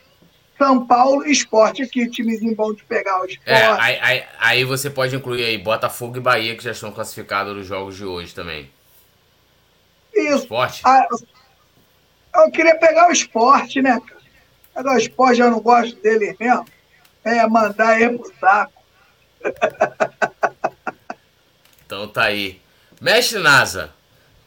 São Paulo e Esporte aqui, timezinho bom de pegar o esporte. É, aí, aí, aí, você pode incluir aí Botafogo e Bahia, que já estão classificados nos jogos de hoje também. Isso. Esporte? Ah, eu queria pegar o esporte, né, cara? Pegar o esporte, eu não gosto dele mesmo. É mandar ele pro saco. então tá aí. Mestre NASA,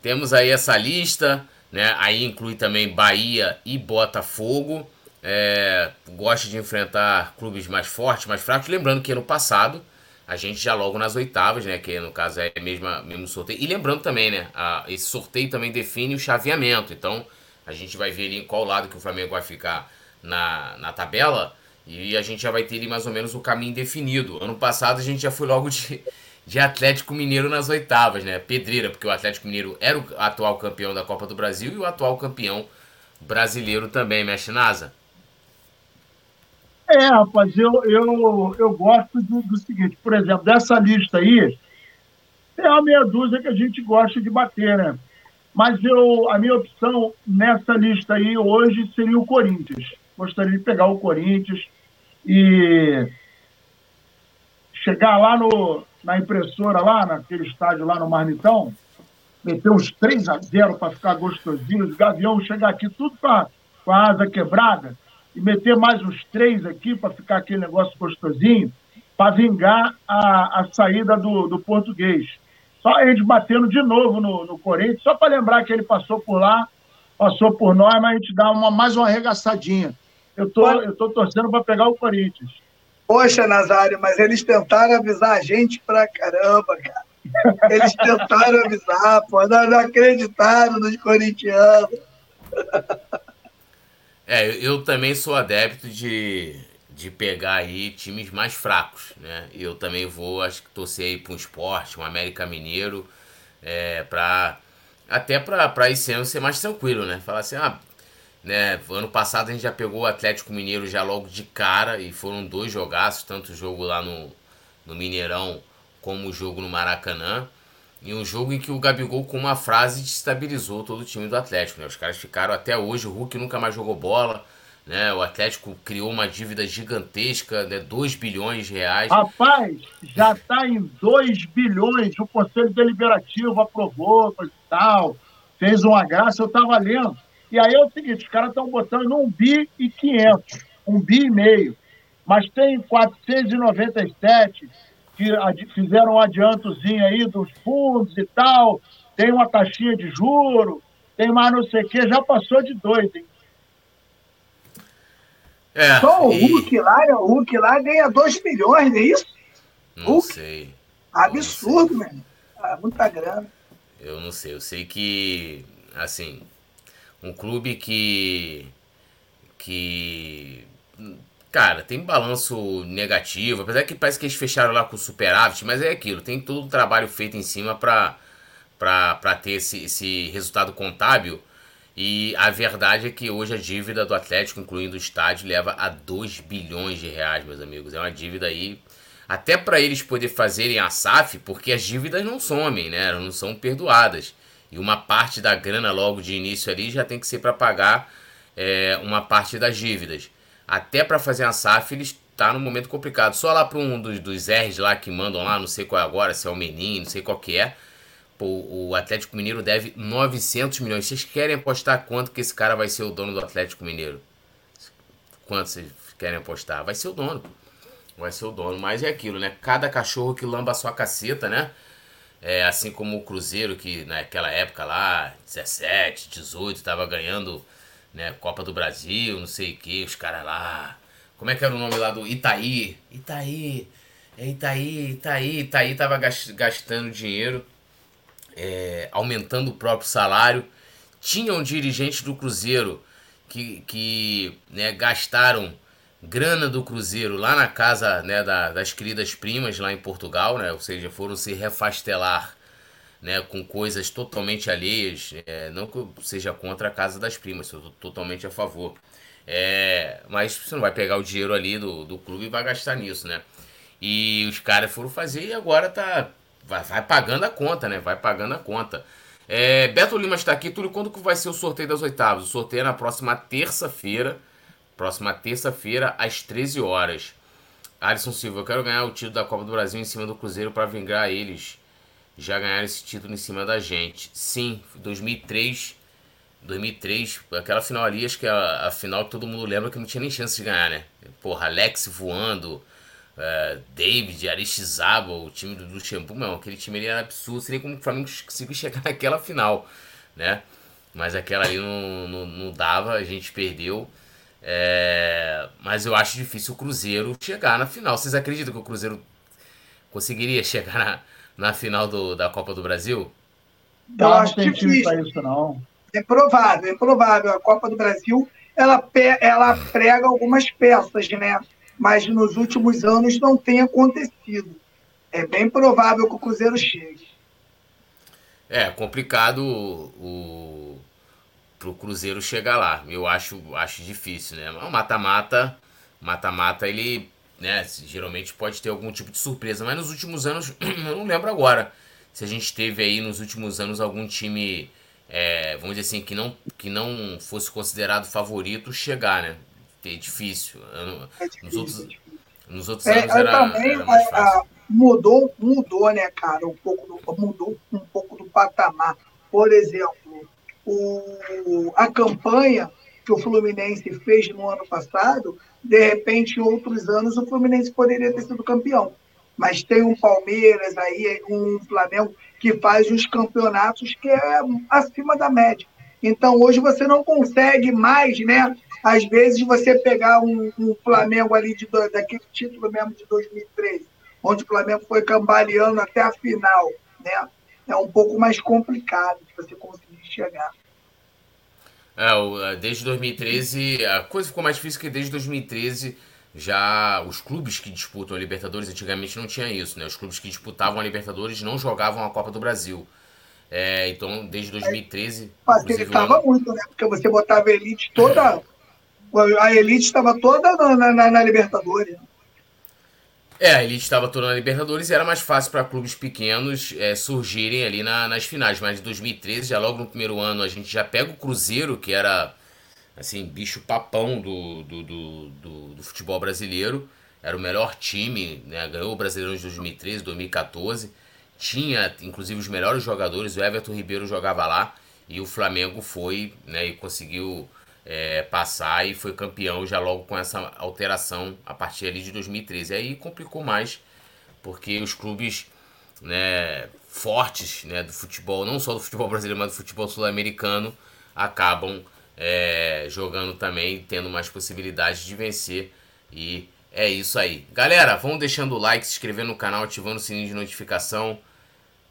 temos aí essa lista, né? Aí inclui também Bahia e Botafogo. É, gosta de enfrentar clubes mais fortes, mais fracos. Lembrando que ano passado a gente já logo nas oitavas, né? Que no caso é mesmo mesmo sorteio. E lembrando também, né? A, esse sorteio também define o chaveamento. Então a gente vai ver ali em qual lado que o Flamengo vai ficar na, na tabela. E a gente já vai ter ali mais ou menos o caminho definido. Ano passado a gente já foi logo de, de Atlético Mineiro nas oitavas, né? Pedreira, porque o Atlético Mineiro era o atual campeão da Copa do Brasil e o atual campeão brasileiro também, mexe NASA. É, rapaz, eu, eu, eu gosto do, do seguinte, por exemplo, dessa lista aí, tem uma meia dúzia que a gente gosta de bater, né? Mas eu, a minha opção nessa lista aí hoje seria o Corinthians. Gostaria de pegar o Corinthians e chegar lá no, na impressora, lá naquele estádio lá no Marmitão, meter uns 3 a 0 para ficar gostosinho, os Gavião chegar aqui tudo com a asa quebrada e meter mais uns três aqui para ficar aquele negócio gostosinho, para vingar a, a saída do, do português. Só a gente batendo de novo no, no Corinthians, só para lembrar que ele passou por lá, passou por nós, mas a gente dá uma, mais uma arregaçadinha. Eu tô, eu tô torcendo para pegar o Corinthians. Poxa, Nazário, mas eles tentaram avisar a gente pra caramba, cara. Eles tentaram avisar, pô, não, não acreditaram nos corintianos. É, eu também sou adepto de, de pegar aí times mais fracos, né? Eu também vou, acho que torcer aí para um esporte, um América Mineiro, é, pra, até para esse ano ser mais tranquilo, né? Falar assim, ah, né, ano passado a gente já pegou o Atlético Mineiro já logo de cara e foram dois jogaços, tanto o jogo lá no, no Mineirão como o jogo no Maracanã. E um jogo em que o Gabigol, com uma frase, destabilizou todo o time do Atlético. Né? Os caras ficaram até hoje, o Hulk nunca mais jogou bola. Né? O Atlético criou uma dívida gigantesca, né? 2 bilhões de reais. Rapaz, já está em 2 bilhões. O Conselho Deliberativo aprovou e tal. Fez uma graça, eu estava lendo. E aí é o seguinte, os caras estão botando um bi e 500, um bi e meio. Mas tem 497 que fizeram um adiantozinho aí dos fundos e tal, tem uma taxinha de juro, tem mais não sei o que, já passou de dois, hein? É, Só o e... Hulk lá, o Hulk lá ganha 2 milhões, não é isso? Não Hulk? sei. Absurdo, mano. Ah, muita grana. Eu não sei, eu sei que, assim, um clube que. que. Cara, tem balanço negativo, apesar que parece que eles fecharam lá com superávit, mas é aquilo, tem todo o trabalho feito em cima para ter esse, esse resultado contábil. E a verdade é que hoje a dívida do Atlético, incluindo o estádio, leva a 2 bilhões de reais, meus amigos. É uma dívida aí. Até para eles poder fazerem a SAF, porque as dívidas não somem, né? Não são perdoadas. E uma parte da grana logo de início ali já tem que ser para pagar é, uma parte das dívidas. Até para fazer a SAF, ele está num momento complicado. Só lá para um dos, dos R's lá que mandam lá, não sei qual é agora, se é o Menin, não sei qual que é. Pô, o Atlético Mineiro deve 900 milhões. Vocês querem apostar quanto que esse cara vai ser o dono do Atlético Mineiro? Quanto vocês querem apostar? Vai ser o dono. Vai ser o dono. Mas é aquilo, né? Cada cachorro que lamba a sua caceta, né? É, assim como o Cruzeiro, que naquela época lá, 17, 18, estava ganhando né, Copa do Brasil, não sei o que, os caras lá. Como é que era o nome lá do Itaí? Itaí, é Itaí, Itaí, Itaí tava gastando dinheiro, é, aumentando o próprio salário. Tinham dirigentes do Cruzeiro que, que né, gastaram grana do Cruzeiro lá na casa né, da, das queridas primas lá em Portugal, né? Ou seja, foram se refastelar né, com coisas totalmente alheias. É, não que eu seja contra a casa das primas, eu totalmente a favor. É, mas você não vai pegar o dinheiro ali do, do clube e vai gastar nisso, né? E os caras foram fazer e agora tá. Vai, vai pagando a conta, né? Vai pagando a conta. É, Beto Lima está aqui. Túlio, quando que vai ser o sorteio das oitavas? O sorteio é na próxima terça-feira. Próxima terça-feira, às 13 horas. Alisson Silva, eu quero ganhar o título da Copa do Brasil em cima do Cruzeiro para vingar eles. Já ganharam esse título em cima da gente. Sim, 2003 2003, aquela final ali, acho que a, a, final que todo mundo lembra que não tinha nem chance de ganhar, né? Porra, Alex voando, uh, David, Aristizábal, o time do Luxemburgo, não, aquele time ali era absurdo, seria como o Flamengo conseguiu chegar naquela final, né? Mas aquela ali não, não, não dava, a gente perdeu. É, mas eu acho difícil o Cruzeiro chegar na final. Vocês acreditam que o Cruzeiro conseguiria chegar na, na final do, da Copa do Brasil? Eu acho difícil. Isso, não. É provável, é provável. A Copa do Brasil ela, ela prega algumas peças, né? Mas nos últimos anos não tem acontecido. É bem provável que o Cruzeiro chegue. É complicado o, pro Cruzeiro chegar lá. Eu acho, acho difícil, né? O mata-mata, mata-mata, ele, né, geralmente pode ter algum tipo de surpresa, mas nos últimos anos, eu não lembro agora se a gente teve aí nos últimos anos algum time é, vamos dizer assim, que não, que não fosse considerado favorito chegar, né? É difícil. É difícil nos outros, nos outros é, anos era, também, era mais fácil. mudou, mudou, né, cara? Um pouco do, mudou um pouco do patamar. Por exemplo, o, a campanha que o Fluminense fez no ano passado, de repente, em outros anos, o Fluminense poderia ter sido campeão. Mas tem um Palmeiras aí, um Flamengo que faz os campeonatos que é acima da média. Então, hoje você não consegue mais, né? Às vezes, você pegar um, um Flamengo ali de, daquele título mesmo de 2013, onde o Flamengo foi cambaleando até a final, né? É um pouco mais complicado de você conseguir chegar. É, desde 2013, a coisa ficou mais difícil que desde 2013 já os clubes que disputam a Libertadores, antigamente não tinha isso, né? Os clubes que disputavam a Libertadores não jogavam a Copa do Brasil. É, então, desde 2013. Facilitava muito, né? Porque você botava a elite toda. A elite estava toda na, na, na Libertadores. É, a elite estava toda na Libertadores e era mais fácil para clubes pequenos é, surgirem ali na, nas finais. Mas em 2013, já logo no primeiro ano, a gente já pega o Cruzeiro, que era assim, bicho papão do, do, do, do, do futebol brasileiro. Era o melhor time, né? ganhou o Brasileirão de 2013, 2014. Tinha, inclusive, os melhores jogadores. O Everton Ribeiro jogava lá. E o Flamengo foi né, e conseguiu é, passar e foi campeão já logo com essa alteração a partir ali de 2013. Aí complicou mais, porque os clubes né, fortes né, do futebol, não só do futebol brasileiro, mas do futebol sul-americano, acabam é, jogando também, tendo mais possibilidades de vencer. E é isso aí. Galera, vão deixando o like, se inscrevendo no canal, ativando o sininho de notificação.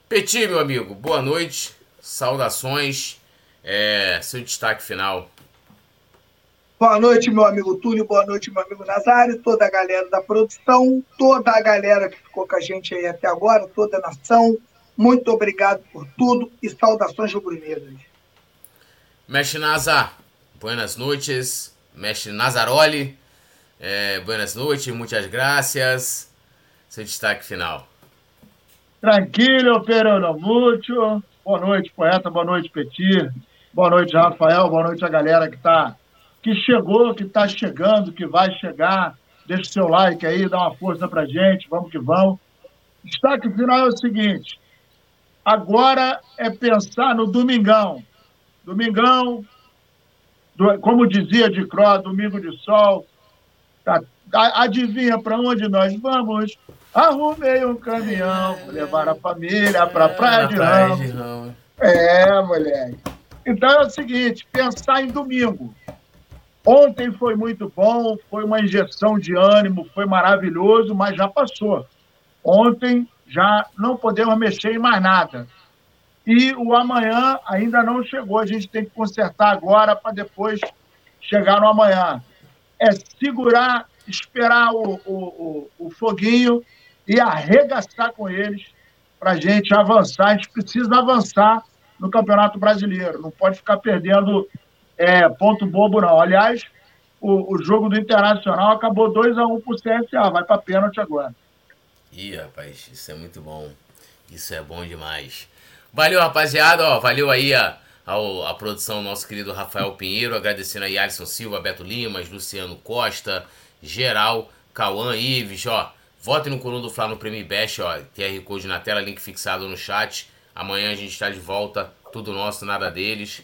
Petit, meu amigo, boa noite. Saudações. É, seu destaque final. Boa noite, meu amigo Túlio. Boa noite, meu amigo Nazário. Toda a galera da produção, toda a galera que ficou com a gente aí até agora, toda a nação. Muito obrigado por tudo e saudações rubro-negras. Mestre Nazar, buenas noches. Mestre Nazaroli, é, buenas noches, muitas gracias. Seu destaque final. Tranquilo, pero no mucho. Boa noite, poeta. Boa noite, Petit. Boa noite, Rafael. Boa noite a galera que tá, que chegou, que está chegando, que vai chegar. Deixa o seu like aí, dá uma força pra gente. Vamos que vamos. Destaque final é o seguinte: agora é pensar no domingão. Domingão, do, como dizia de Cro, domingo de sol. Tá, adivinha para onde nós vamos? Arrumei um caminhão para levar a família para a Praia de Ramos. É, moleque. Então é o seguinte, pensar em domingo. Ontem foi muito bom, foi uma injeção de ânimo, foi maravilhoso, mas já passou. Ontem já não podemos mexer em mais nada. E o amanhã ainda não chegou, a gente tem que consertar agora para depois chegar no amanhã. É segurar esperar o, o, o, o foguinho e arregaçar com eles para a gente avançar. A gente precisa avançar no Campeonato Brasileiro, não pode ficar perdendo é, ponto bobo, não. Aliás, o, o jogo do Internacional acabou 2 a 1 para o CSA, vai para pênalti agora. Ih, rapaz, isso é muito bom. Isso é bom demais. Valeu, rapaziada. Ó, valeu aí a, a, a produção nosso querido Rafael Pinheiro. Agradecendo aí Alisson Silva, Beto Limas, Luciano Costa, Geral, Cauã Ives, ó. Votem no Coluna do Fla no Prêmio Best, ó. QR Code na tela, link fixado no chat. Amanhã a gente está de volta. Tudo nosso, nada deles.